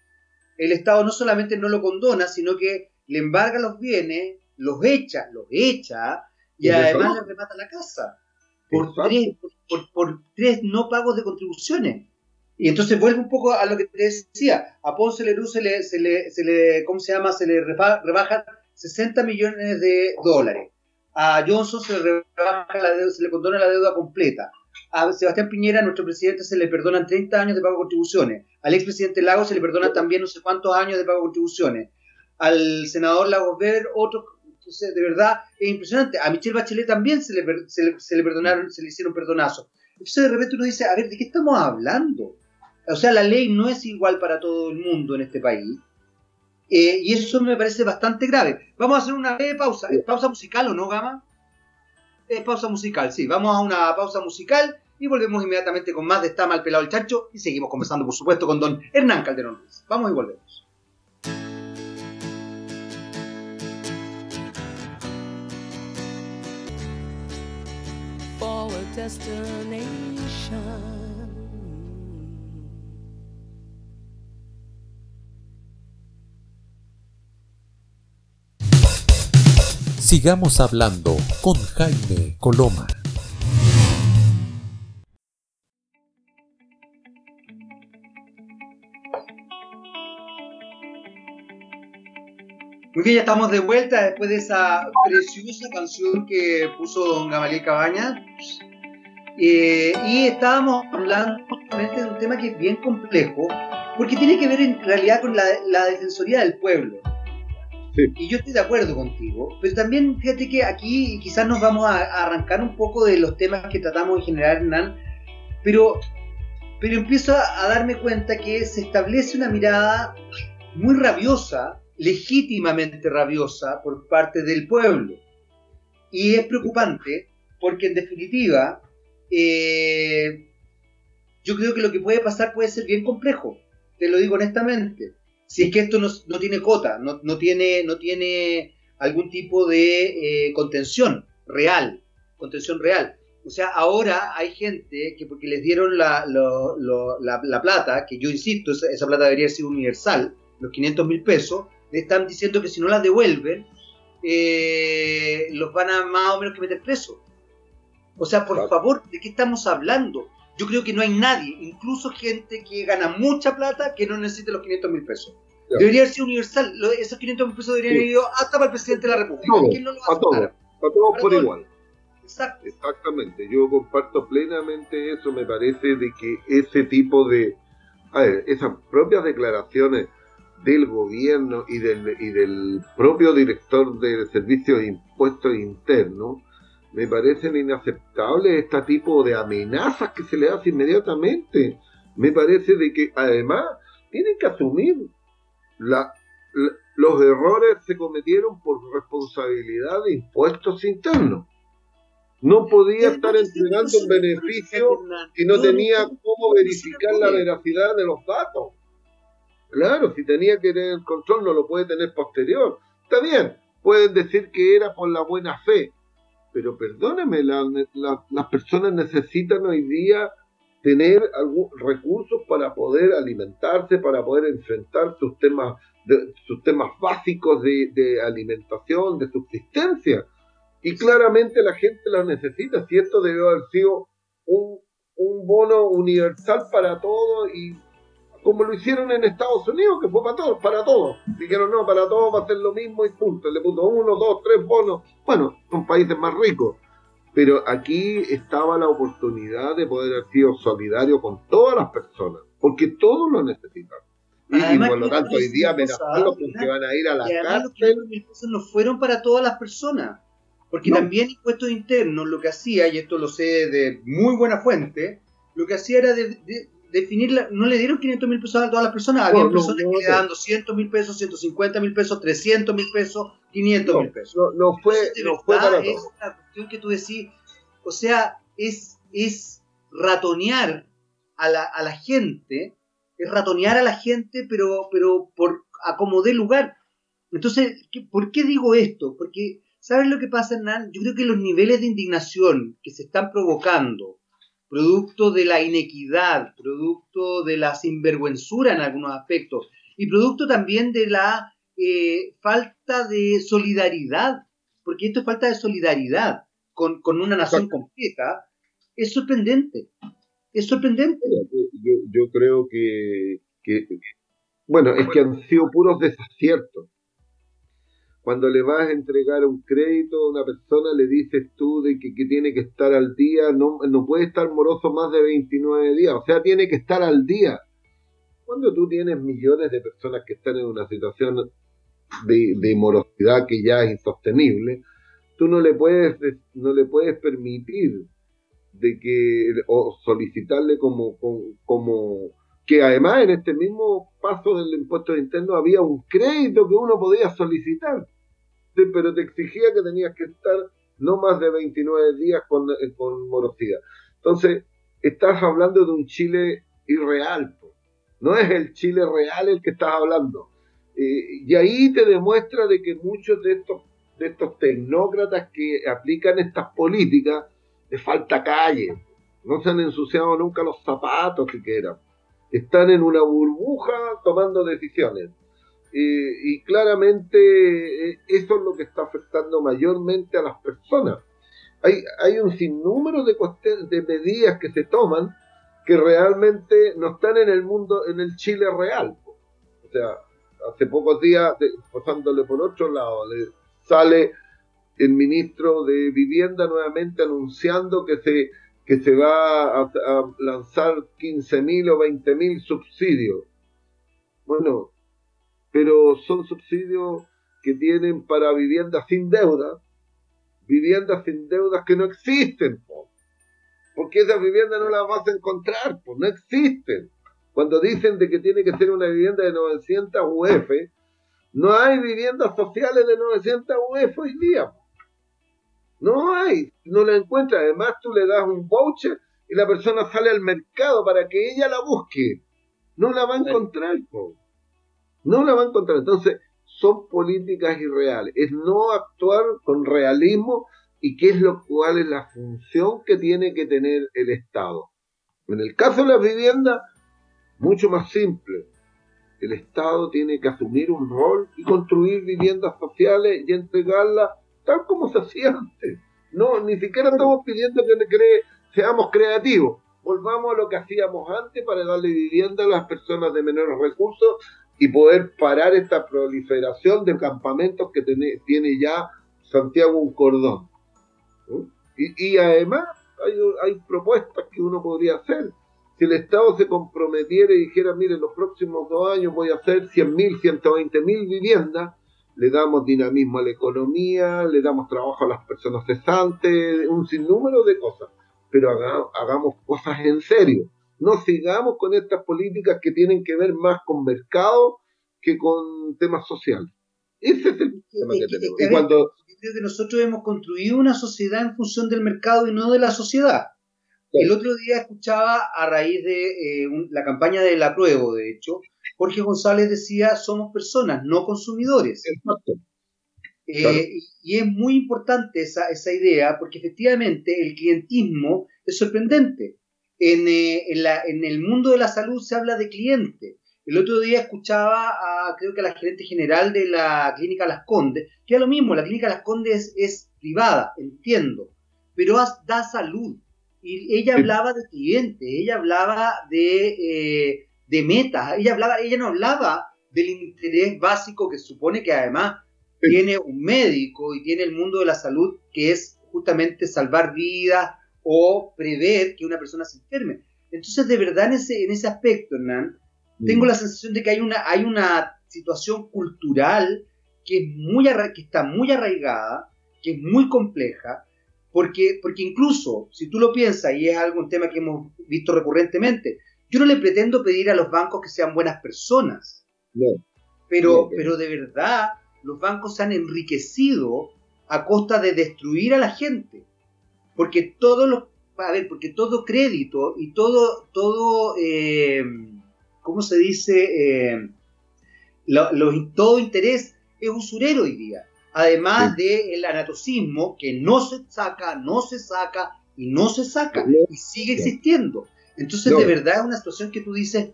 el Estado no solamente no lo condona, sino que le embarga los bienes, los echa, los echa, y, además le remata la casa. Por tres, por, tres, no pagos de contribuciones. Y entonces vuelve un poco a lo que te decía. A Ponce Lerú se le, se le, se le, ¿cómo se llama? Se le rebaja 60 millones de dólares. A Johnson se le rebaja la deuda, se le condona la deuda completa. A Sebastián Piñera, nuestro presidente, se le perdonan 30 años de pago de contribuciones. Al expresidente Lagos se le perdonan también no sé cuántos años de pago de contribuciones. Al senador Lagos Weber, otro, de verdad, es impresionante. A Michelle Bachelet también se le, se le, perdonaron, se le hicieron perdonazos. Entonces de repente uno dice, a ver, ¿de qué estamos hablando? O sea, la ley no es igual para todo el mundo en este país. Eh, y eso me parece bastante grave. Vamos a hacer una breve pausa. ¿Pausa musical o no, Gama? es pausa musical, sí. Vamos a una pausa musical y volvemos inmediatamente con más de Está mal pelado el chancho y seguimos conversando, por supuesto, con don Hernán Calderón Ruiz. Vamos y volvemos. Sigamos hablando con Jaime Coloma. Bien, ya estamos de vuelta después de esa preciosa canción que puso don Gamaliel Cabaña. Eh, y estábamos hablando justamente de un tema que es bien complejo, porque tiene que ver en realidad con la Defensoría del Pueblo. Y yo estoy de acuerdo contigo, pero también fíjate que aquí quizás nos vamos a, arrancar un poco de los temas que tratamos en general, Hernán, pero, pero empiezo a, darme cuenta que se establece una mirada muy rabiosa, legítimamente rabiosa, por parte del pueblo. Y es preocupante porque en definitiva eh, yo creo que lo que puede pasar puede ser bien complejo, te lo digo honestamente si es que esto no, tiene cota, no, tiene, no tiene algún tipo de eh, contención real, contención real. O sea, ahora hay gente que porque les dieron la, la, plata, que yo insisto, esa, plata debería ser universal, los 500 mil pesos, le están diciendo que si no la devuelven, eh, los van a más o menos que meter preso. O sea, por favor, ¿de qué estamos hablando? Yo creo que no hay nadie, incluso gente que gana mucha plata, que no necesite los 500 mil pesos. Debería ser universal. esos 500 mil pesos deberían ir hasta para el presidente de la República. ¿Quién no lo va a, todos, a todos por igual. Exacto. Exactamente. Yo comparto plenamente eso. Me parece de que ese tipo de. A ver, esas propias declaraciones del gobierno y del, y del propio director de servicios de impuestos internos me parecen inaceptables este tipo de amenazas que se le hace inmediatamente. Me parece de que además tienen que asumir la, los errores se cometieron por responsabilidad de impuestos internos. No podía estar entregando un beneficio y no tenía cómo verificar la veracidad de los datos. Claro, si tenía que tener el control, no lo puede tener posterior. Está bien, pueden decir que era por la buena fe, pero perdóneme, las personas necesitan hoy día tener algún, recursos para poder alimentarse, para poder enfrentar sus temas, de, sus temas básicos de, alimentación, de subsistencia. Y claramente la gente lo necesita, si esto debió haber sido un, un bono universal para todos y como lo hicieron en Estados Unidos, que fue para todos, para todos. Dijeron, no, para todos va a ser lo mismo y punto. Le puso uno, dos, tres bonos. Bueno, son países más ricos. Pero aquí estaba la oportunidad de poder haber sido solidario con todas las personas, porque todos lo necesitan. Y, por lo tanto, hoy día amenazarlos porque van a ir a la cárcel. Los no fueron para todas las personas. Porque también impuestos internos lo que hacía, y esto lo sé de muy buena fuente, lo que hacía era de definir, no le dieron 500 mil pesos a todas las personas, había personas que le daban 200 mil pesos, 150 mil pesos, 300 mil pesos, 500 mil pesos. No, fue, no fue para es la cuestión que tú decís, o sea, es, es ratonear a la, a la gente, es ratonear a la gente, pero, pero por a como dé lugar. Entonces, ¿por qué digo esto? Porque, ¿sabes lo que pasa, Hernán? Yo creo que los niveles de indignación que se están provocando producto de la inequidad, producto de la sinvergüenzura en algunos aspectos y producto también de la eh, falta de solidaridad, porque esto es falta de solidaridad con, una nación completa, es sorprendente. Es sorprendente. Yo, creo que, bueno, es que han sido puros desaciertos cuando le vas a entregar un crédito a una persona, le dices tú de que, tiene que estar al día, no, no puede estar moroso más de 29 días, o sea, tiene que estar al día. Cuando tú tienes millones de personas que están en una situación de, morosidad que ya es insostenible, tú no le puedes, no le puedes permitir de que, o solicitarle como, como que además en este mismo paso del impuesto interno había un crédito que uno podía solicitar pero te exigía que tenías que estar no más de 29 días con, eh, con morosidad. Entonces, estás hablando de un Chile irreal, no es el Chile real el que estás hablando. Eh, y ahí te demuestra de que muchos de estos, de estos tecnócratas que aplican estas políticas, les falta calle, no se han ensuciado nunca los zapatos siquiera. Están en una burbuja tomando decisiones y claramente eh, eso es lo que está afectando mayormente a las personas. Hay, hay un sinnúmero de, de medidas que se toman que realmente no están en el mundo, en el Chile real. O sea, hace pocos días, pasándole por otro lado, le sale el ministro de Vivienda nuevamente anunciando que se, que se va a, a lanzar 15.000 o 20.000 subsidios. Bueno, pero son subsidios que tienen para viviendas sin deuda, viviendas sin deudas que no existen, porque esas viviendas no las vas a encontrar, no existen. Cuando dicen de que tiene que ser una vivienda de 900 UF, no hay viviendas sociales de 900 UF hoy día. No hay, no la encuentras. Además, tú le das un voucher y la persona sale al mercado para que ella la busque. No la va a encontrar. Po. No la va a encontrar. Entonces, son políticas irreales. Es no actuar con realismo y qué es lo cual es la función que tiene que tener el Estado. En el caso de las viviendas, mucho más simple. El Estado tiene que asumir un rol y construir viviendas sociales y entregarlas tal como se hacía antes. No, ni siquiera estamos pidiendo que seamos creativos. Volvamos a lo que hacíamos antes para darle vivienda a las personas de menores recursos y poder parar esta proliferación de campamentos que tiene, ya Santiago un cordón. Y, además hay, propuestas que uno podría hacer. Si el Estado se comprometiera y dijera, mire, en los próximos dos años voy a hacer 100.000, 120.000 viviendas, le damos dinamismo a la economía, le damos trabajo a las personas cesantes, un sinnúmero de cosas. Pero hagamos cosas en serio no sigamos con estas políticas que tienen que ver más con mercado que con temas sociales. Ese es el tema que tenemos. Y cuando... nosotros hemos construido una sociedad en función del mercado y no de la sociedad. El otro día escuchaba a raíz de eh, la campaña del apruebo, de hecho, Jorge González decía, somos personas, no consumidores. Exacto. Eh, y es muy importante esa, esa idea porque efectivamente el clientismo es sorprendente. Eh, en, el mundo de la salud se habla de cliente. El otro día escuchaba a, creo que a la gerente general de la clínica Las Condes, que es lo mismo, la clínica Las Condes es, privada, entiendo, pero da salud. Y ella hablaba de cliente, ella hablaba de, eh, de metas, ella, hablaba, ella no hablaba del interés básico que supone que además tiene un médico y tiene el mundo de la salud, que es justamente salvar vidas, o prever que una persona se enferme. Entonces, de verdad, en ese, en ese aspecto, Hernán, tengo la sensación de que hay una, hay una situación cultural que, es muy que está muy arraigada, que es muy compleja, porque, porque incluso, si tú lo piensas, y es algún tema que hemos visto recurrentemente, Yo no le pretendo pedir a los bancos que sean buenas personas. No. Pero, pero de verdad, los bancos se han enriquecido a costa de destruir a la gente. Porque todos los, a ver, porque todo crédito y todo, todo, eh, ¿cómo se dice? Eh, todo interés es usurero hoy día. Además del anatocismo que no se saca, no se saca y no se saca y sigue existiendo. Entonces, de verdad es una situación que tú dices,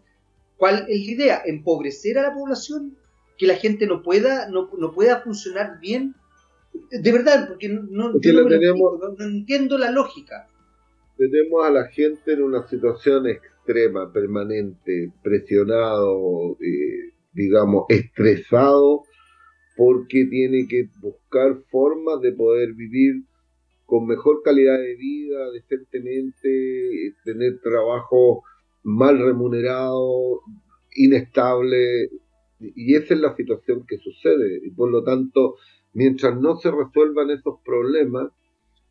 ¿cuál es la idea? ¿Empobrecer a la población? ¿Que la gente no pueda, no, pueda funcionar bien? De verdad, porque no, no, entiendo la lógica. Tenemos a la gente en una situación extrema, permanente, presionado, eh, digamos, estresado, porque tiene que buscar formas de poder vivir con mejor calidad de vida, decentemente, tener trabajo mal remunerado, inestable, y esa es la situación que sucede. Y por lo tanto, mientras no se resuelvan esos problemas,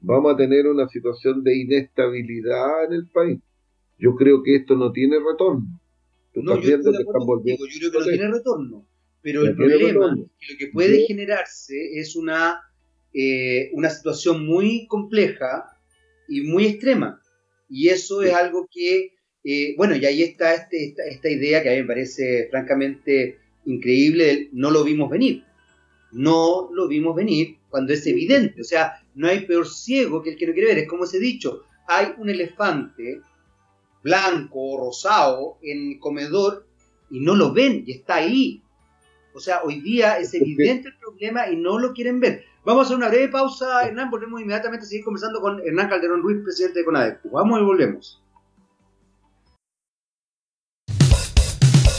vamos a tener una situación de inestabilidad en el país. Yo creo que esto no tiene retorno. no, yo, que están volviendo yo creo que no tiene retorno. Pero el problema es que lo que puede generarse es una eh, una situación muy compleja y muy extrema. Y eso es algo que, eh, bueno, y ahí está este, esta, idea que a mí me parece francamente increíble, no lo vimos venir. No lo vimos venir cuando es evidente. O sea, no hay peor ciego que el que no quiere ver. Es como se ha dicho, hay un elefante blanco o rosado en el comedor y no lo ven y está ahí. O sea, hoy día es evidente el problema y no lo quieren ver. Vamos a hacer una breve pausa, Hernán, volvemos inmediatamente a seguir conversando con Hernán Calderón Ruiz, presidente de CONADECU. Vamos y volvemos.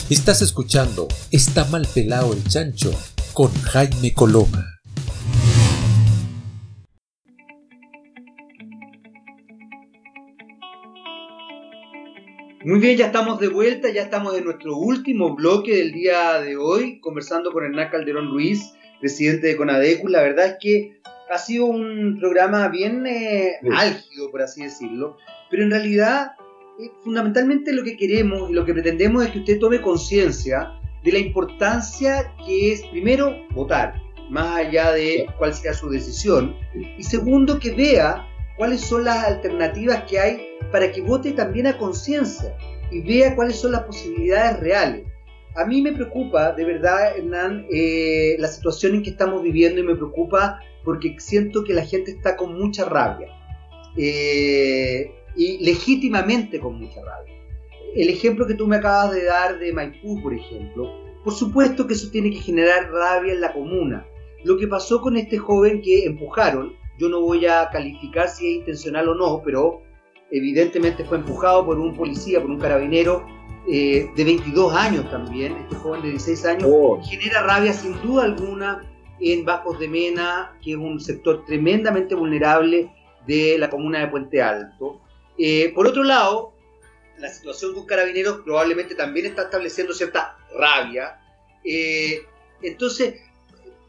Estás escuchando Está mal pelado el chancho con Jaime Coloma. Muy bien, ya estamos de vuelta, ya estamos en nuestro último bloque del día de hoy, conversando con Hernán Calderón Ruiz, presidente de Conadecu. La verdad es que ha sido un programa bien eh, álgido, por así decirlo, pero en realidad eh, fundamentalmente lo que queremos y lo que pretendemos es que usted tome conciencia de la importancia que es, primero, votar, más allá de cuál sea su decisión, y segundo, que vea cuáles son las alternativas que hay para que vote también a conciencia y vea cuáles son las posibilidades reales. A mí me preocupa, de verdad, Hernán, eh, la situación en que estamos viviendo y me preocupa porque siento que la gente está con mucha rabia. Eh, y legítimamente con mucha rabia. El ejemplo que tú me acabas de dar de Maipú, por ejemplo, por supuesto que eso tiene que generar rabia en la comuna. Lo que pasó con este joven que empujaron, yo no voy a calificar si es intencional o no, pero evidentemente fue empujado por un policía, por un carabinero, eh, de 22 años también, este joven de 16 años, oh. genera rabia sin duda alguna en Bajos de Mena, que es un sector tremendamente vulnerable de la comuna de Puente Alto. Eh, por otro lado, la situación con carabineros probablemente también está estableciendo cierta rabia. Eh, entonces,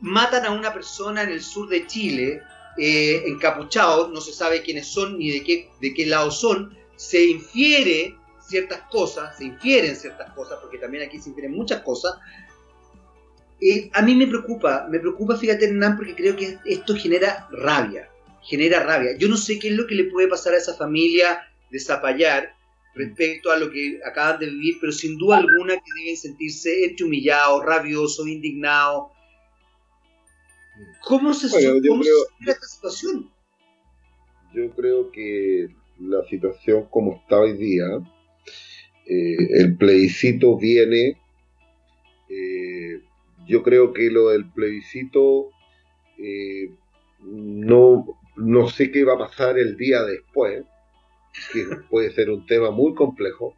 matan a una persona en el sur de Chile, encapuchados, no se sabe quiénes son ni de qué, de qué lado son, se infiere ciertas cosas, se infieren ciertas cosas, porque también aquí se infieren muchas cosas. Eh, a mí me preocupa, me preocupa, fíjate Hernán, porque creo que esto genera rabia, genera rabia. Yo no sé qué es lo que le puede pasar a esa familia de Zapallar respecto a lo que acaban de vivir, pero sin duda alguna que deben sentirse entre humillados, rabiosos, indignados. ¿Cómo se, ¿cómo esta situación? Yo creo que la situación como está hoy día, eh, el plebiscito viene, eh, yo creo que lo del plebiscito eh, no, no sé qué va a pasar el día después, que puede ser un tema muy complejo,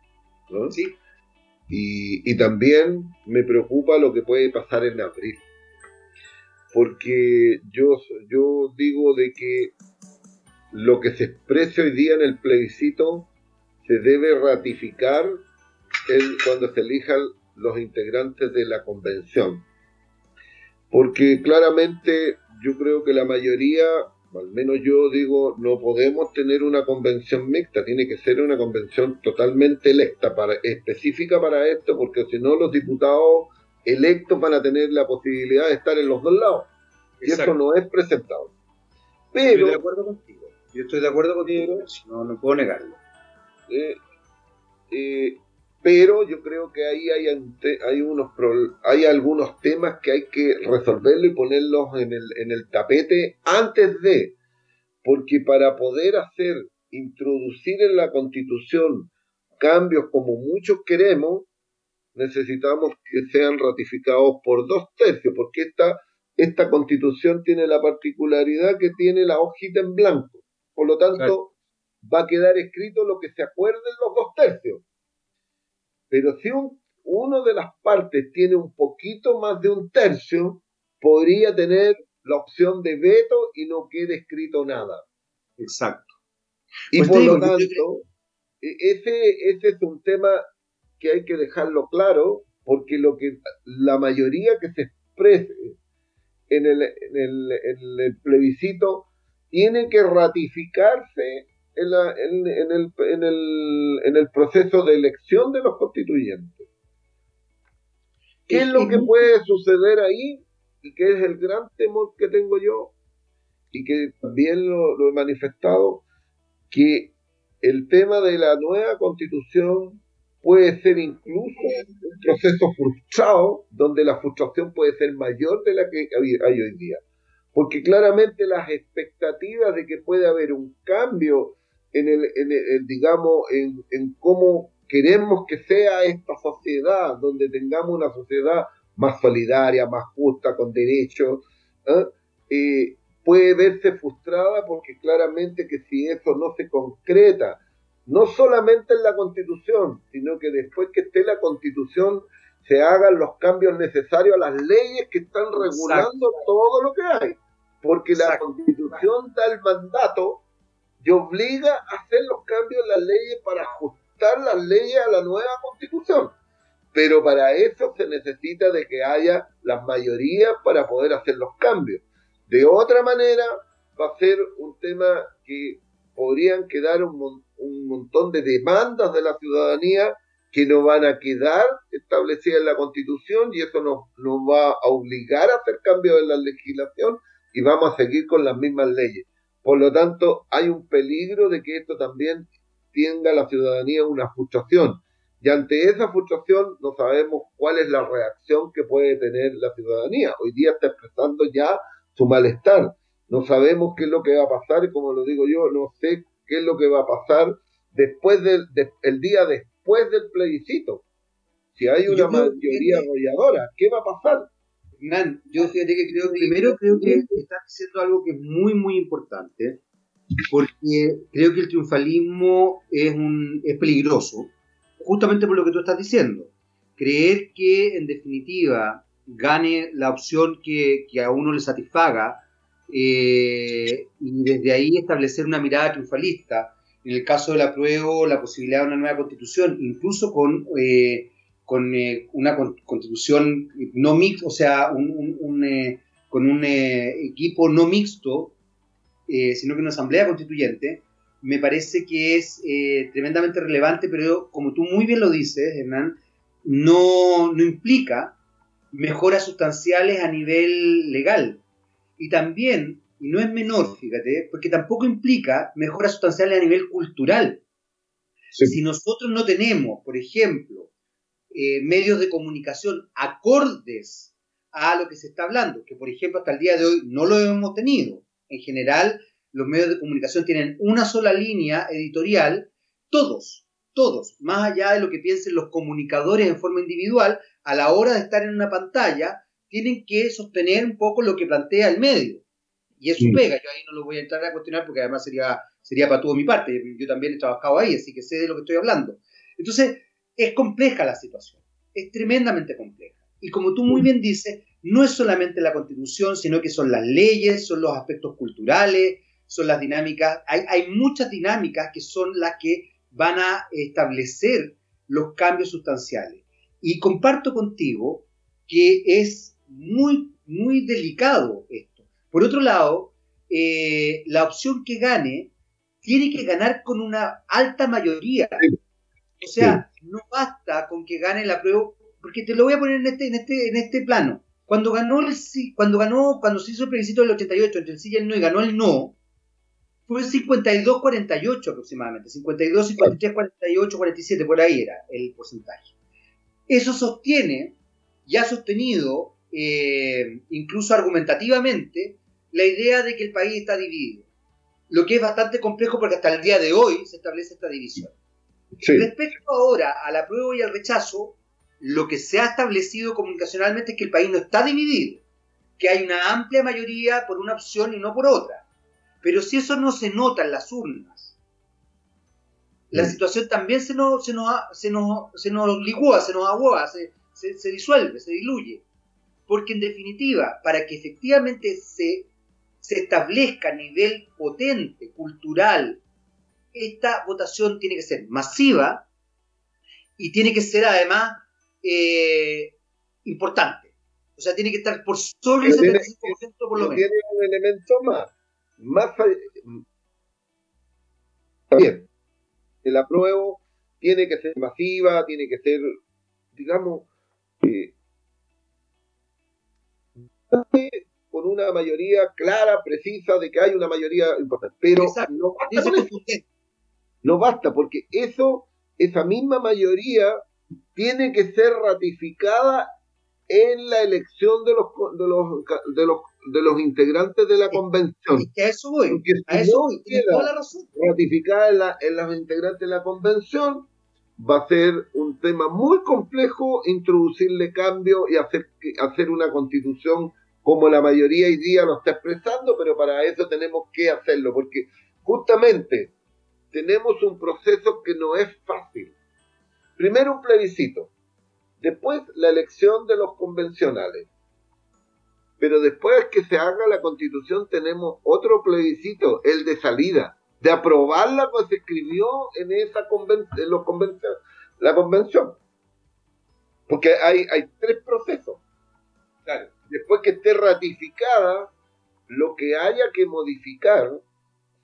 Y, y, también me preocupa lo que puede pasar en abril. Porque yo, yo digo de que lo que se exprese hoy día en el plebiscito se debe ratificar cuando se elijan los integrantes de la convención. Porque claramente yo creo que la mayoría al menos yo digo, no podemos tener una convención mixta, tiene que ser una convención totalmente electa, para, específica para esto, porque si no los diputados electos van a tener la posibilidad de estar en los dos lados. Y eso no es presentable. Pero, estoy de acuerdo contigo. Yo estoy de acuerdo contigo, no, no puedo negarlo. Eh, eh, pero yo creo que ahí hay, hay, unos, hay algunos temas que hay que resolverlo y ponerlos en el, en el tapete antes de, porque para poder hacer, introducir en la constitución cambios como muchos queremos, necesitamos que sean ratificados por dos tercios, porque esta, esta constitución tiene la particularidad que tiene la hojita en blanco. Por lo tanto, va a quedar escrito lo que se acuerden los dos tercios. Pero si un, uno de las partes tiene un poquito más de un tercio, podría tener la opción de veto y no quede escrito nada. Exacto. Y pues por lo tanto, e, ese, ese es un tema que hay que dejarlo claro, porque lo que la mayoría que se exprese en el, en el, en el plebiscito tiene que ratificarse en, el, en, el, en el proceso de elección de los constituyentes. ¿Qué es lo que puede suceder ahí? Y que es el gran temor que tengo yo, y que también lo, he manifestado, que el tema de la nueva constitución puede ser incluso un proceso frustrado, donde la frustración puede ser mayor de la que hay hoy día. Porque claramente las expectativas de que puede haber un cambio en el, en digamos, en, en, cómo queremos que sea esta sociedad, donde tengamos una sociedad más solidaria, más justa, con derechos, ¿eh? Eh, puede verse frustrada porque claramente que si eso no se concreta, no solamente en la constitución, sino que después que esté la constitución se hagan los cambios necesarios a las leyes que están regulando todo lo que hay. Porque la constitución da el mandato y obliga a hacer los cambios en las leyes para ajustar las leyes a la nueva constitución. Pero para eso se necesita de que haya las mayorías para poder hacer los cambios. De otra manera, va a ser un tema que podrían quedar un, montón de demandas de la ciudadanía que no van a quedar establecidas en la Constitución y eso nos, nos va a obligar a hacer cambios en la legislación y vamos a seguir con las mismas leyes. Por lo tanto, hay un peligro de que esto también tenga la ciudadanía una frustración. Y ante esa frustración no sabemos cuál es la reacción que puede tener la ciudadanía. Hoy día está expresando ya su malestar. No sabemos qué es lo que va a pasar y como lo digo yo, no sé qué es lo que va a pasar después del el día después del plebiscito. Si hay una mayoría arrolladora, ¿qué va a pasar? Hernán, yo fíjate que creo, primero creo que estás diciendo algo que es muy, muy importante, porque creo que el triunfalismo es, un, es peligroso, justamente por lo que tú estás diciendo. Creer que, en definitiva, gane la opción que, a uno le satisfaga eh, y desde ahí establecer una mirada triunfalista. En el caso del apruebo, la posibilidad de una nueva constitución, incluso con eh, con eh, una constitución no mixta, o sea, con un equipo no mixto, sino que una asamblea constituyente, me parece que es tremendamente relevante, pero como tú muy bien lo dices, Hernán, no, no implica mejoras sustanciales a nivel legal. Y también, y no es menor, fíjate, porque tampoco implica mejoras sustanciales a nivel cultural. Si nosotros no tenemos, por ejemplo, eh, medios de comunicación acordes a lo que se está hablando, que por ejemplo hasta el día de hoy no lo hemos tenido. En general, los medios de comunicación tienen una sola línea editorial, todos, todos, más allá de lo que piensen los comunicadores en forma individual, a la hora de estar en una pantalla, tienen que sostener un poco lo que plantea el medio. Y eso pega, yo ahí no lo voy a entrar a cuestionar porque además sería, sería para todo mi parte, yo también he trabajado ahí, así que sé de lo que estoy hablando. Entonces, es compleja la situación, es tremendamente compleja. Y como tú muy bien dices, no es solamente la constitución, sino que son las leyes, son los aspectos culturales, son las dinámicas, hay, hay muchas dinámicas que son las que van a establecer los cambios sustanciales. Y comparto contigo que es muy, muy delicado esto. Por otro lado, eh, la opción que gane tiene que ganar con una alta mayoría. O sea, no basta con que gane la prueba, porque te lo voy a poner en este, en este, en este plano. Cuando ganó, el, cuando ganó, cuando se hizo el plebiscito del 88 entre el sí y el no y ganó el no, fue 52-48 aproximadamente, 52, 53, 48, 47, por ahí era el porcentaje. Eso sostiene, y ha sostenido, eh, incluso argumentativamente, la idea de que el país está dividido. Lo que es bastante complejo porque hasta el día de hoy se establece esta división. Respecto ahora al apruebo y al rechazo, lo que se ha establecido comunicacionalmente es que el país no está dividido, que hay una amplia mayoría por una opción y no por otra. Pero si eso no se nota en las urnas, la situación también se nos, se nos, se nos, se nos licúa, se nos agua, se, se disuelve, se diluye. Porque en definitiva, para que efectivamente se, se establezca a nivel potente, cultural, esta votación tiene que ser masiva y tiene que ser además eh, importante. O sea, tiene que estar por sobre el 75% por lo menos. Tiene un elemento más. Más Bien, el apruebo tiene que ser masiva, tiene que ser, digamos, eh, con una mayoría clara, precisa, de que hay una mayoría importante. Pero no basta, no basta, porque eso, esa misma mayoría tiene que ser ratificada en la elección de los de los de los de los integrantes de la convención. A eso voy, a eso voy, toda la razón. Ratificada en, la, en los integrantes de la convención, va a ser un tema muy complejo introducirle cambio y hacer, hacer una constitución como la mayoría hoy día lo está expresando, pero para eso tenemos que hacerlo, porque justamente tenemos un proceso que no es fácil. Primero un plebiscito, después la elección de los convencionales. Pero después que se haga la constitución tenemos otro plebiscito, el de salida, de aprobar la que se escribió en esa en los convención, la convención. Porque hay, hay tres procesos. Después que esté ratificada, lo que haya que modificar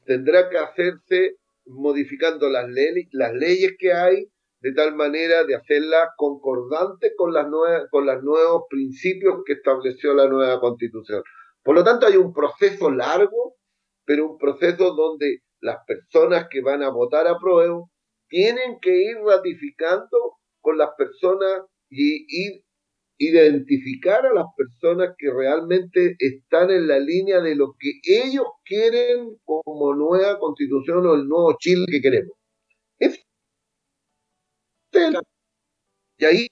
tendrá que hacerse modificando las, las leyes que hay de tal manera de hacerlas concordantes con, las con los nuevos principios que estableció la nueva constitución. Por lo tanto, hay un proceso largo, pero un proceso donde las personas que van a votar a prueba tienen que ir ratificando con las personas y identificar a las personas que realmente están en la línea de lo que ellos quieren como nueva constitución o el nuevo Chile que queremos. y ahí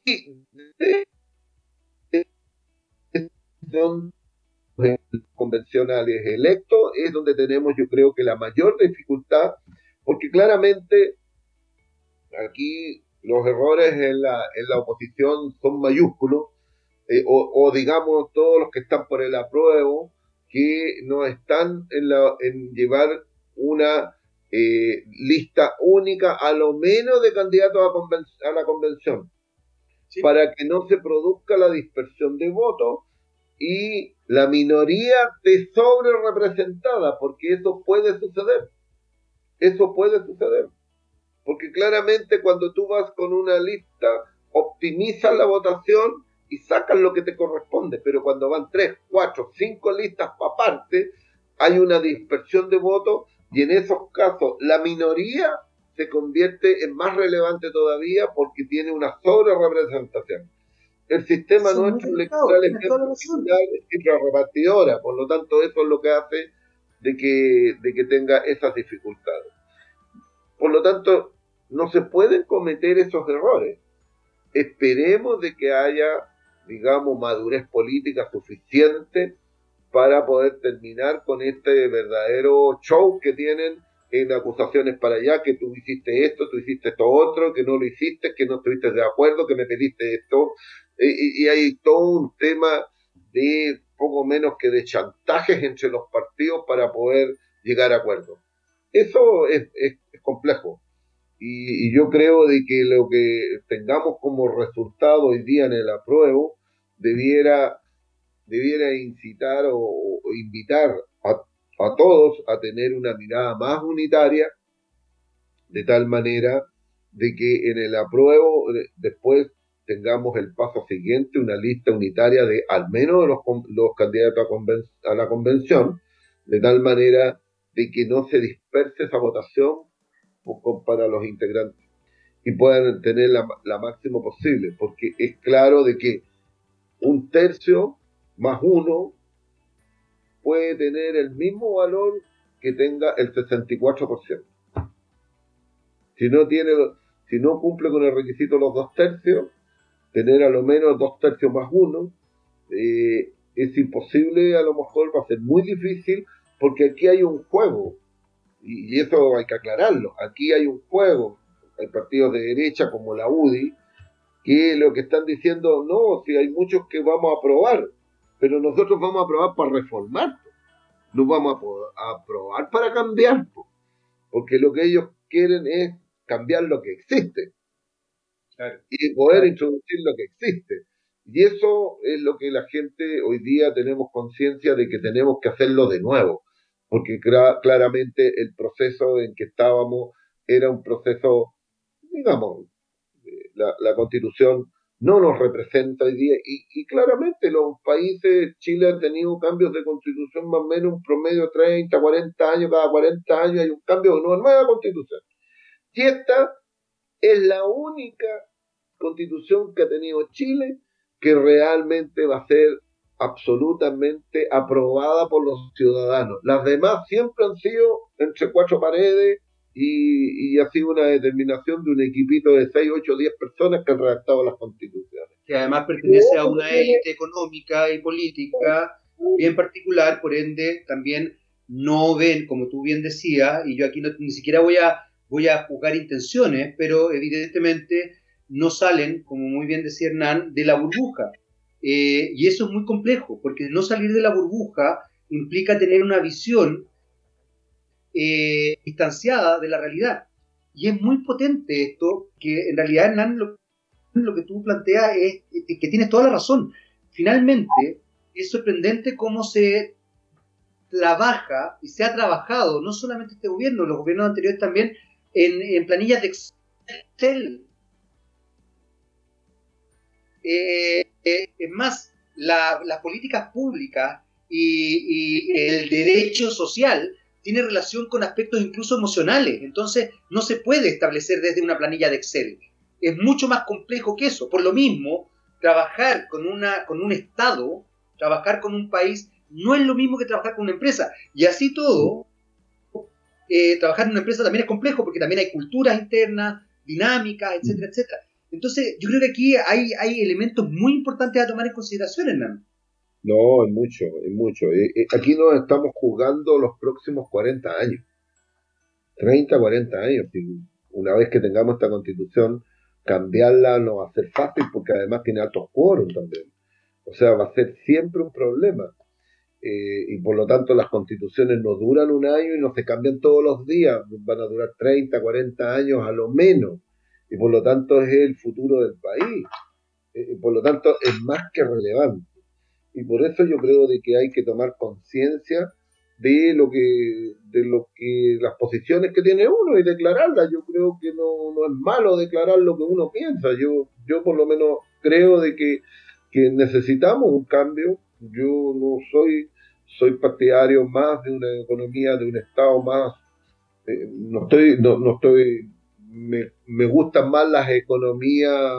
son convencionales electos es donde tenemos yo creo que la mayor dificultad porque claramente aquí los errores en la, en la oposición son mayúsculos eh, o, digamos todos los que están por el apruebo, que no están en, la, en llevar una eh, lista única, a lo menos de candidatos a, a la convención, para que no se produzca la dispersión de votos y la minoría esté sobre representada, porque eso puede suceder. Eso puede suceder. Porque claramente cuando tú vas con una lista, optimizas la votación y sacan lo que te corresponde, pero cuando van tres, cuatro, cinco listas para parte, hay una dispersión de votos y en esos casos la minoría se convierte en más relevante todavía porque tiene una sobre representación. El sistema nuestro electoral es una repartidora, por lo tanto eso es lo que hace de que, de que tenga esas dificultades. Por lo tanto, no se pueden cometer esos errores. Esperemos de que haya digamos, madurez política suficiente para poder terminar con este verdadero show que tienen en acusaciones para allá, que tú hiciste esto, tú hiciste esto otro, que no lo hiciste, que no estuviste de acuerdo, que me pediste esto, y, hay todo un tema de poco menos que de chantajes entre los partidos para poder llegar a acuerdos. Eso es, es complejo. Y, yo creo de que lo que tengamos como resultado hoy día en el apruebo debiera, debiera incitar o, invitar a, a todos a tener una mirada más unitaria, de tal manera de que en el apruebo eh, después tengamos el paso siguiente, una lista unitaria de al menos los, los candidatos a, la convención, de tal manera de que no se disperse esa votación para los integrantes y puedan tener la, la máximo posible, porque es claro de que un tercio más uno puede tener el mismo valor que tenga el 64%. Si no tiene, si no cumple con el requisito los dos tercios, tener a lo menos dos tercios más uno, eh, es imposible, a lo mejor va a ser muy difícil, porque aquí hay un juego, y, y eso hay que aclararlo, aquí hay un juego, hay partidos de derecha como la UDI, que lo que están diciendo, no, si hay muchos que vamos a aprobar, pero nosotros vamos a aprobar para reformar, no vamos a, aprobar para cambiar, porque lo que ellos quieren es cambiar lo que existe y poder introducir lo que existe. Y eso es lo que la gente hoy día tenemos conciencia de que tenemos que hacerlo de nuevo, porque claramente el proceso en que estábamos era un proceso, digamos, la, la constitución no nos representa hoy día y, claramente los países, Chile ha tenido cambios de constitución más o menos un promedio de 30, 40 años, cada 40 años hay un cambio de una nueva constitución. Y esta es la única constitución que ha tenido Chile que realmente va a ser absolutamente aprobada por los ciudadanos. Las demás siempre han sido entre cuatro paredes y, ha sido una determinación de un equipito de 6, 8, 10 personas que han redactado las constituciones. Que además pertenece a una élite económica y política bien particular, por ende también no ven, como tú bien decías, y yo aquí ni siquiera voy a voy a juzgar intenciones, pero evidentemente no salen, como muy bien decía Hernán, de la burbuja. Eh, y eso es muy complejo, porque no salir de la burbuja implica tener una visión eh, distanciada de la realidad. Y es muy potente esto, que en realidad Hernán lo, que tú planteas es que tienes toda la razón. Finalmente, es sorprendente cómo se trabaja y se ha trabajado, no solamente este gobierno, los gobiernos anteriores también, en, planillas de Excel. Eh, eh, es más, las políticas públicas y, el derecho social tiene relación con aspectos incluso emocionales. Entonces, no se puede establecer desde una planilla de Excel. Es mucho más complejo que eso. Por lo mismo, trabajar con, una, con un Estado, trabajar con un país, no es lo mismo que trabajar con una empresa. Y así todo, eh, trabajar en una empresa también es complejo porque también hay culturas internas, dinámicas, etcétera, etcétera. Entonces, yo creo que aquí hay, elementos muy importantes a tomar en consideración, Hernán. No, es mucho, es mucho. Eh, eh, aquí nos estamos jugando los próximos 40 años. 30, 40 años. Una vez que tengamos esta constitución, cambiarla no va a ser fácil porque además tiene altos quórum también. O sea, va a ser siempre un problema. Eh, y por lo tanto las constituciones no duran un año y no se cambian todos los días, van a durar 30, 40 años a lo menos, y por lo tanto es el futuro del país, eh, y por lo tanto es más que relevante. Y por eso yo creo de que hay que tomar conciencia de lo que de lo que las posiciones que tiene uno y declararlas. Yo creo que no, no es malo declarar lo que uno piensa. Yo yo por lo menos creo de que, que necesitamos un cambio. Yo no soy soy partidario más de una economía, de un Estado más, eh, no estoy, no, no estoy, me, me, gustan más las economías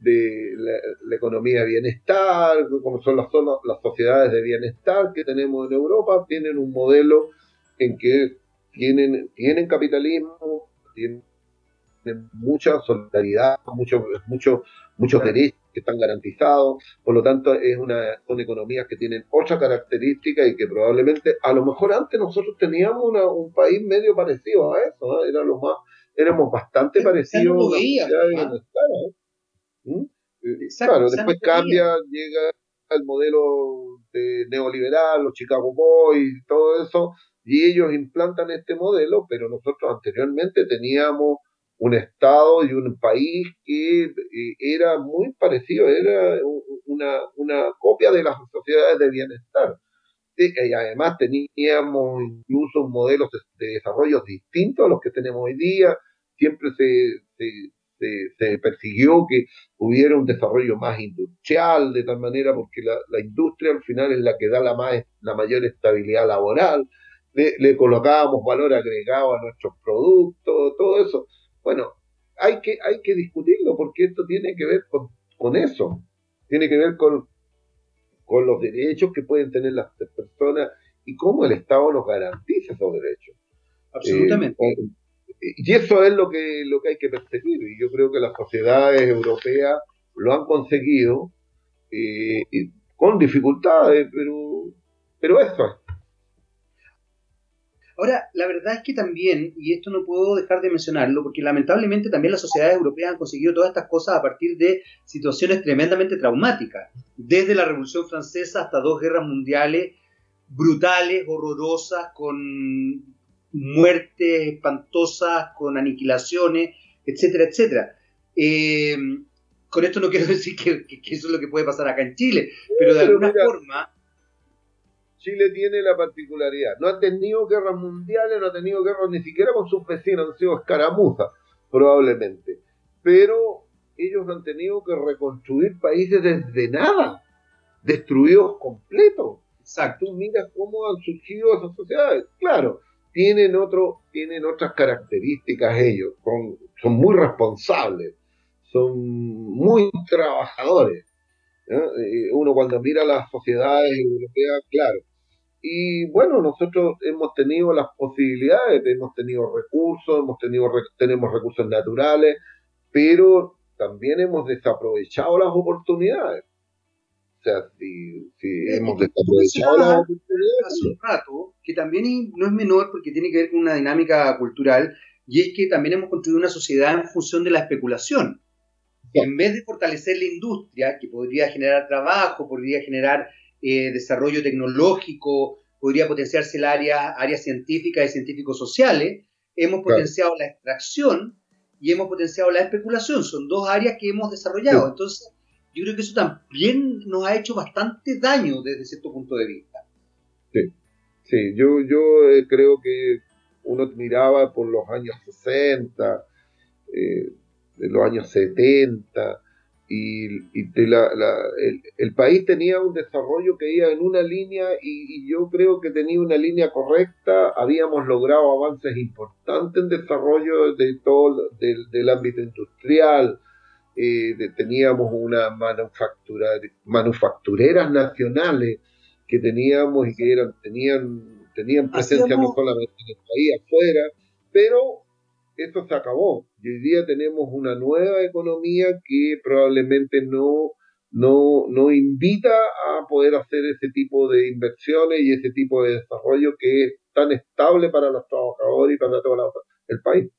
de la, economía de bienestar, como son las, zonas, las sociedades de bienestar que tenemos en Europa, tienen un modelo en que tienen, tienen capitalismo, tienen mucha solidaridad, muchos mucho, muchos derechos que están garantizados, por lo tanto es una, son economías que tienen otra característica y que probablemente, a lo mejor antes nosotros teníamos un país medio parecido a eso, Era lo más, éramos bastante parecidos a ¿Mm? eh, Claro, después cambia, llega el modelo de neoliberal, los Chicago Boys, todo eso, y ellos implantan este modelo, pero nosotros anteriormente teníamos un Estado y un país que eh, era muy parecido, era una, una copia de las sociedades de bienestar. Y además teníamos incluso modelos de, desarrollo distintos a los que tenemos hoy día, siempre se, se, persiguió que hubiera un desarrollo más industrial, de tal manera, porque la, industria al final es la que da la, más, la mayor estabilidad laboral, le, colocábamos valor agregado a nuestros productos, todo eso. Bueno, hay que, hay que discutirlo porque esto tiene que ver con eso, tiene que ver con, con los derechos que pueden tener las personas y cómo el Estado nos garantiza esos derechos. Absolutamente. Eh, y eso es lo que, lo que hay que perseguir. Y yo creo que las sociedades europeas lo han conseguido eh, con dificultades, pero, pero eso es. Ahora, la verdad es que también, y esto no puedo dejar de mencionarlo, porque lamentablemente también las sociedades europeas han conseguido todas estas cosas a partir de situaciones tremendamente traumáticas, desde la Revolución Francesa hasta dos guerras mundiales brutales, horrorosas, con muertes espantosas, con aniquilaciones, etcétera, etcétera. Eh, con esto no quiero decir que, eso es lo que puede pasar acá en Chile, pero de alguna forma Chile tiene la particularidad. No ha tenido guerras mundiales, no ha tenido guerras ni siquiera con sus vecinos, han sido escaramuzas, probablemente. Pero ellos han tenido que reconstruir países desde nada, destruidos completos. Exacto. Tú miras cómo han surgido esas sociedades. Claro, tienen, otro, tienen otras características ellos, son muy responsables, son muy trabajadores. Eh, uno cuando mira las sociedades europeas, claro, y bueno, nosotros hemos tenido las posibilidades, hemos tenido recursos, hemos tenido, tenemos recursos naturales, pero también hemos desaprovechado las oportunidades. O sea, si, hemos desaprovechado las oportunidades. Hace un rato, que también no es menor porque tiene que ver con una dinámica cultural, y es que también hemos construido una sociedad en función de la especulación. En vez de fortalecer la industria, que podría generar trabajo, podría generar eh, desarrollo tecnológico, podría potenciarse el área, área científica y científicos sociales, hemos potenciado la extracción y hemos potenciado la especulación. Son dos áreas que hemos desarrollado. Entonces, yo creo que eso también nos ha hecho bastante daño desde cierto punto de vista. Sí, sí yo, yo eh, creo que uno miraba por los años 60, eh, de los años 70, y, el, país tenía un desarrollo que iba en una línea y, yo creo que tenía una línea correcta, habíamos logrado avances importantes en desarrollo de todo del, ámbito industrial, eh, teníamos una manufactura, manufactureras nacionales que teníamos y que eran, tenían, tenían presencia no solamente en el país, afuera, pero esto se acabó. Y hoy día tenemos una nueva economía que probablemente no, no, no invita a poder hacer ese tipo de inversiones y ese tipo de desarrollo que es tan estable para los trabajadores y para todo el país.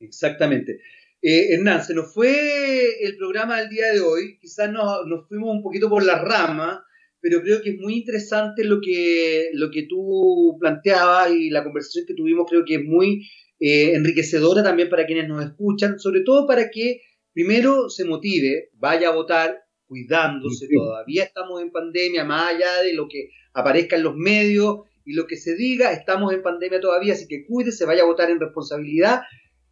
Exactamente. Eh, Hernán, se nos fue el programa del día de hoy, quizás nos, nos, fuimos un poquito por la rama, pero creo que es muy interesante lo que, lo que tú planteabas y la conversación que tuvimos creo que es muy eh, enriquecedora también para quienes nos escuchan, sobre todo para que primero se motive, vaya a votar cuidándose, todavía estamos en pandemia, más allá de lo que aparezca en los medios y lo que se diga, estamos en pandemia todavía, así que cuídese, vaya a votar en responsabilidad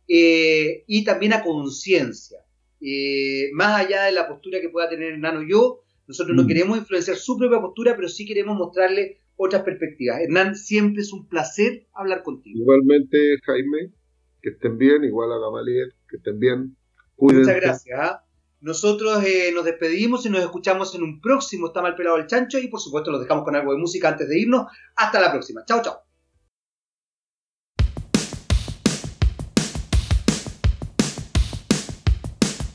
eh, y también a conciencia. Eh, más allá de la postura que pueda tener Nano yo, nosotros no mm. queremos influenciar su propia postura, pero sí queremos mostrarle otras perspectivas. Hernán, siempre es un placer hablar contigo. Igualmente, Jaime, que estén bien, igual a Gamaliel, que estén bien. Muchas gracias. ¿ah? Nosotros eh, nos despedimos y nos escuchamos en un próximo Está mal pelado el chancho y por supuesto los dejamos con algo de música antes de irnos. Hasta la próxima. Chao, chao.